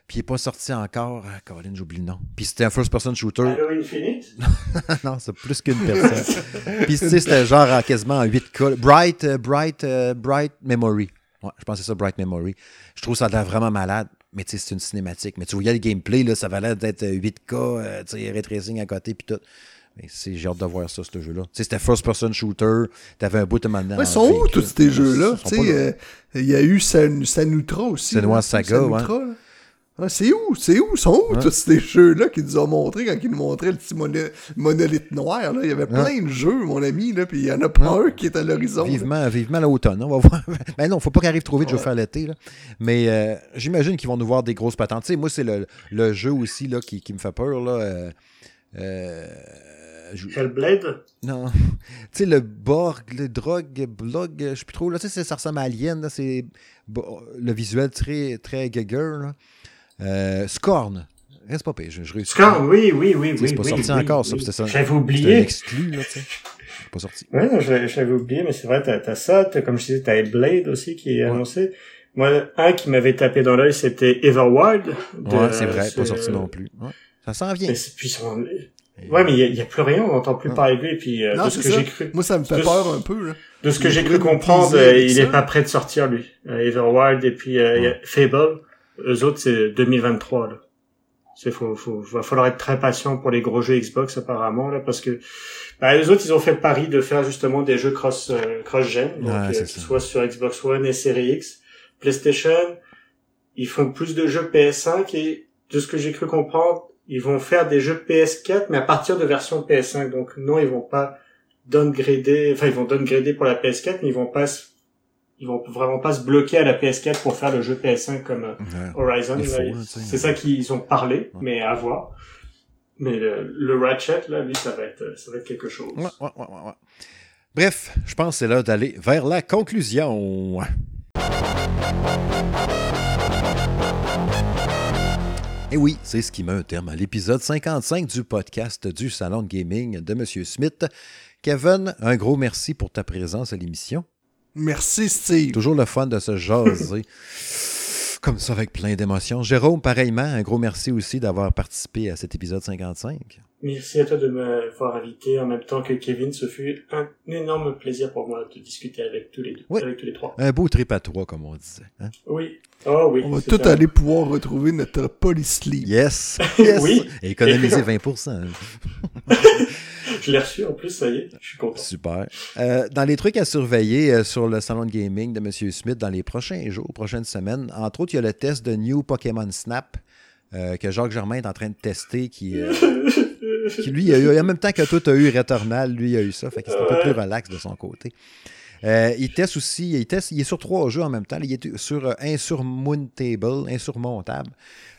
Puis il n'est pas sorti encore. Ah, Caroline, j'oublie le nom. Puis c'était un first-person shooter. Halo Infinite? [laughs] non, c'est plus qu'une personne. Puis tu sais, c'était genre quasiment en 8K. Bright, euh, Bright, euh, Bright Memory. Ouais, je pensais ça, Bright Memory. Je trouve ça vraiment malade. Mais tu sais, c'est une cinématique. Mais tu voyais le gameplay, là, ça valait d'être 8K, euh, tu sais, ray tracing à côté, puis tout. Mais j'ai hâte de voir ça, ce jeu-là. C'était first-person shooter, t'avais un bout de maintenant. ils sont où tous ces jeux-là? Euh, il y a eu Sanutra aussi. Senua Saga, ouais. Ah, c'est où? C'est où? sont où tous ces jeux-là qu'ils nous ont montrés quand ils nous montraient le petit monolithe noir? Là? Il y avait plein de jeux, mon ami, là, puis il y en a pas un qui est à l'horizon. Vivement, vivement l'automne. On va voir. Mais [laughs] non, faut pas qu'il arrive trop vite, je vais faire l'été. Mais euh, j'imagine qu'ils vont nous voir des grosses patentes. Tu sais, moi, c'est le, le, jeu aussi là, qui, qui me fait peur. Là. Euh, euh Hellblade? Non. [laughs] tu sais, le Borg, le drogue, blog, je sais plus trop. Là, tu sais, ça ressemble à Alien. C'est le visuel très, très gagger. Là. Euh, Scorn. Reste pas pire. Je, je Scorn, oui, oui, oui. oui c'est pas sorti encore, ça. ça. J'avais oublié. C'est exclu, là, tu sais. pas sorti. Oublié, mais c'est vrai, t'as as ça. As, comme je disais, t'as Hellblade aussi qui est annoncé. Moi, un qui m'avait tapé dans l'œil, c'était Everwild. Ouais, c'est vrai, pas sorti non plus. Ouais. Ça s'en vient. Puis, Ouais, mais il y, a plus rien, on n'entend plus parler de lui. Et puis, euh, de ce que j'ai cru. Moi, ça me fait peur un peu. Là. De ce que j'ai cru comprendre, euh, il est pas prêt de sortir lui. Euh, Everwild et puis euh, Fable. Eux autres, c'est 2023 là. C'est faut, faut, va falloir être très patient pour les gros jeux Xbox apparemment là, parce que bah, les autres, ils ont fait le pari de faire justement des jeux cross cross gen, donc ouais, soit sur Xbox One et Series X, PlayStation. Ils font plus de jeux PS5 et de ce que j'ai cru comprendre, ils vont faire des jeux PS4, mais à partir de version PS5. Donc non, ils vont pas downgrader, enfin ils vont downgrader pour la PS4, mais ils vont pas ils vont vraiment pas se bloquer à la PS4 pour faire le jeu PS5 comme euh, Horizon. C'est ça qu'ils ont parlé, mais à voir. Mais le, Ratchet, là, lui, ça va être, ça va être quelque chose. Bref, je pense que c'est l'heure d'aller vers la conclusion. Et oui, c'est ce qui met un terme à l'épisode 55 du podcast du Salon de Gaming de M. Smith. Kevin, un gros merci pour ta présence à l'émission. Merci, Steve. Toujours le fun de se jaser. [laughs] comme ça, avec plein d'émotions. Jérôme, pareillement, un gros merci aussi d'avoir participé à cet épisode 55. Merci à toi de m'avoir invité en même temps que Kevin. Ce fut un énorme plaisir pour moi de discuter avec tous les deux, avec tous les trois. Un beau trip à trois, comme on disait. Hein? Oui. Oh, oui. On va tout aller pouvoir retrouver notre police Yes. [laughs] yes. oui. Et économiser 20%. je l'ai reçu en plus, ça y est. Je suis content. Super. Euh, dans les trucs à surveiller euh, sur le salon de gaming de M. Smith dans les prochains jours, prochaines semaines, entre autres, il y a le test de New Pokémon Snap. Euh, que Jacques Germain est en train de tester, qui, [laughs] lui, il a eu, [laughs] en même temps que toi, tu as eu Returnal, lui, il a eu ça. Fait que c'est un peu plus relax de son côté. Euh, il teste aussi, il, teste, il est sur trois jeux en même temps. Il est sur euh, insurmountable, insurmontable,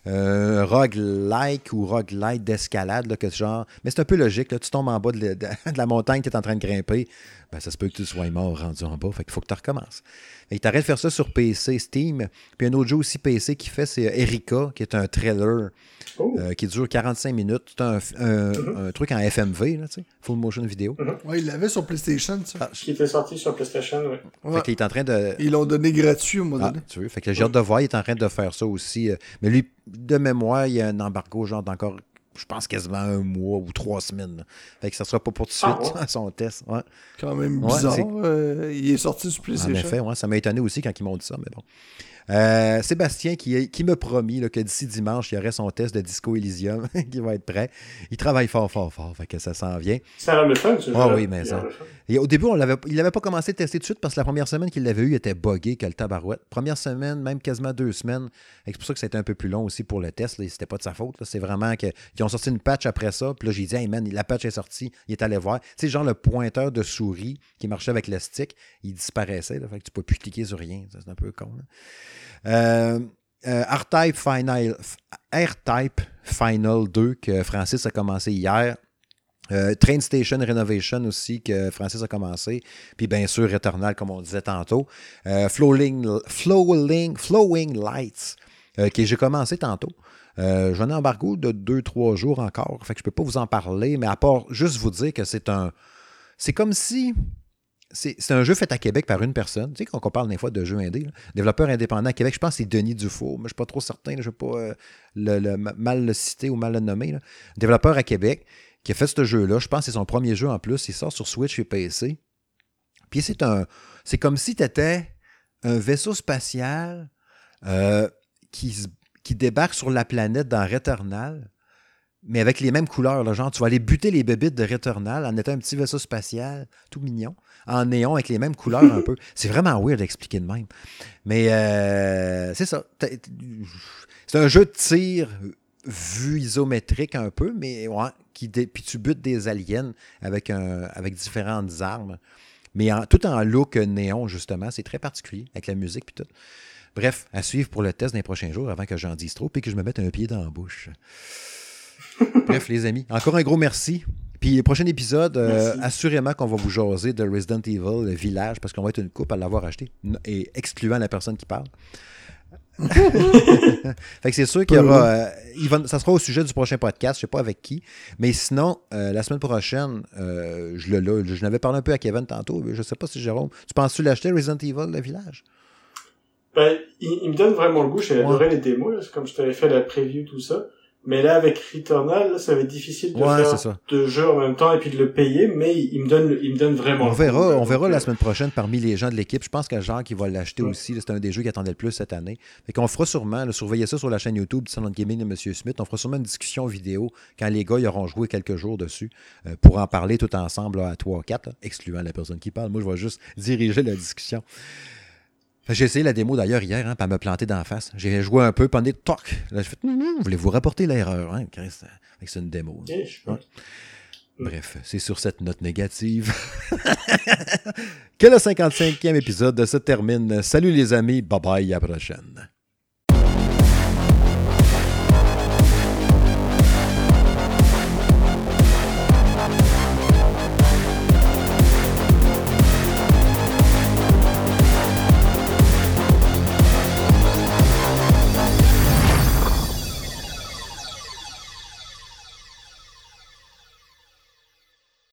euh, roguelike ou roguelite d'escalade, genre. Mais c'est un peu logique. Là, tu tombes en bas de, la [laughs] montagne, tu es en train de grimper. Ben, ça se peut que tu sois mort rendu en bas. Fait qu'il faut que tu recommences. Il t'arrête de faire ça sur PC, Steam. Puis un autre jeu aussi PC qui fait, c'est Erika, qui est un trailer Oh. Euh, qui dure 45 minutes. C'est un, mm-hmm. un, truc en FMV, là, tu sais, full motion vidéo. Mm-hmm. Oui, il l'avait sur PlayStation, ça. Ah, qui était sorti sur PlayStation, oui. Fait est en train de. Ils l'ont donné gratuit au moment ah, Tu veux, fait que j'ai hâte de voir, il est en train de faire ça aussi. Euh, mais lui, de mémoire, il y a un embargo, genre d'encore je pense quasiment un mois ou trois semaines. Fait que ça sera pas pour tout de ah, suite, [laughs] son test. Ouais. Quand même bizarre. Euh, il est sorti sur PlayStation. En effet, ouais, ça m'a étonné aussi quand ils m'ont dit ça, mais bon. Euh, Sébastien qui, qui me promis que d'ici dimanche, il y aurait son test de Disco Elysium [laughs] qui va être prêt. Il travaille fort, fort, fort, fait que ça s'en vient. Ça a le fun, ce Ah oui, mais ça. Et au début, on il n'avait pas commencé à tester tout de suite parce que la première semaine qu'il l'avait eu, il était buggé que le tabarouette. Première semaine, même quasiment deux semaines. C'est pour ça que c'était un peu plus long aussi pour le test. C'était pas de sa faute. C'est vraiment qu'ils ont sorti une patch après ça. Puis là, j'ai dit, hey man, la patch est sortie. Il est allé voir. Tu sais, genre le pointeur de souris qui marchait avec le stick, il disparaissait. Là, fait que tu peux plus cliquer sur rien. C'est un peu con. Euh, R-Type Final, R-Type Final 2 que Francis a commencé hier. Euh, Train Station Renovation aussi, que Francis a commencé. Puis bien sûr, Returnal, comme on disait tantôt. Flowing, Flowing, Lights, que j'ai commencé tantôt. J'en ai embargo de 2-3 jours encore. Fait je peux pas vous en parler, mais à part juste vous dire que c'est un. C'est comme si c'est un jeu fait à Québec par une personne. Tu sais, quand on parle des fois de jeux indés, développeur indépendant à Québec, je pense que c'est Denis Dufour, mais je ne suis pas trop certain, je ne vais pas euh, mal le citer ou mal le nommer. Développeur à Québec qui a fait ce jeu-là. Je pense que c'est son premier jeu en plus. Il sort sur Switch et PC. Puis c'est un. C'est comme si tu étais un vaisseau spatial euh, qui, qui débarque sur la planète dans Returnal mais avec les mêmes couleurs. genre, tu vas aller buter les bébites de Returnal en étant un petit vaisseau spatial, tout mignon, en néon, avec les mêmes couleurs un [laughs] peu. C'est vraiment weird d'expliquer de même. Mais euh, c'est ça. C'est un jeu de tir vu isométrique un peu, mais ouais, qui puis tu butes des aliens avec, un, avec différentes armes. Mais tout en look néon, justement. C'est très particulier, avec la musique puis tout. Bref, à suivre pour le test des prochains jours avant que j'en dise trop et que je me mette un pied dans la bouche. [laughs] Bref, les amis, encore un gros merci. Puis le prochain épisode, euh, assurément qu'on va vous jaser de Resident Evil, le village, parce qu'on va être une coupe à l'avoir acheté, et excluant la personne qui parle. [laughs] fait que c'est sûr qu'il y aura. Euh, ça sera au sujet du prochain podcast, je sais pas avec qui. Mais sinon, euh, la semaine prochaine, je le je n'avais parlé un peu à Kevin tantôt. Je sais pas si Jérôme. Tu penses-tu l'acheter Resident Evil, le village? Ben, il, me donne vraiment le goût. J'ai adoré les démos, comme je t'avais fait la preview, tout ça. Mais là, avec Returnal, ça va être difficile de faire deux jeux en même temps et puis de le payer, mais il me donne, il me donne vraiment. On verra, on verra la semaine prochaine parmi les gens de l'équipe. Je pense qu'il y a Jean qui va l'acheter aussi. C'est un des jeux qui attendait le plus cette année. Fait qu'on fera sûrement, surveiller ça sur la chaîne YouTube de Gaming de M. Smith. On fera sûrement une discussion vidéo quand les gars y auront joué quelques jours dessus euh, pour en parler tout ensemble à 3 4, excluant la personne qui parle. Moi, je vais juste [laughs] diriger la discussion. J'ai essayé la démo d'ailleurs hier, hein, me planter d'en face. J'ai joué un peu, pendant toc. Là, j'ai fait, hum, hum, voulez-vous rapporter l'erreur? Hein? C'est une démo. Bref, c'est sur cette note négative [laughs] que le 55e épisode se termine. Salut les amis, bye bye, à la prochaine.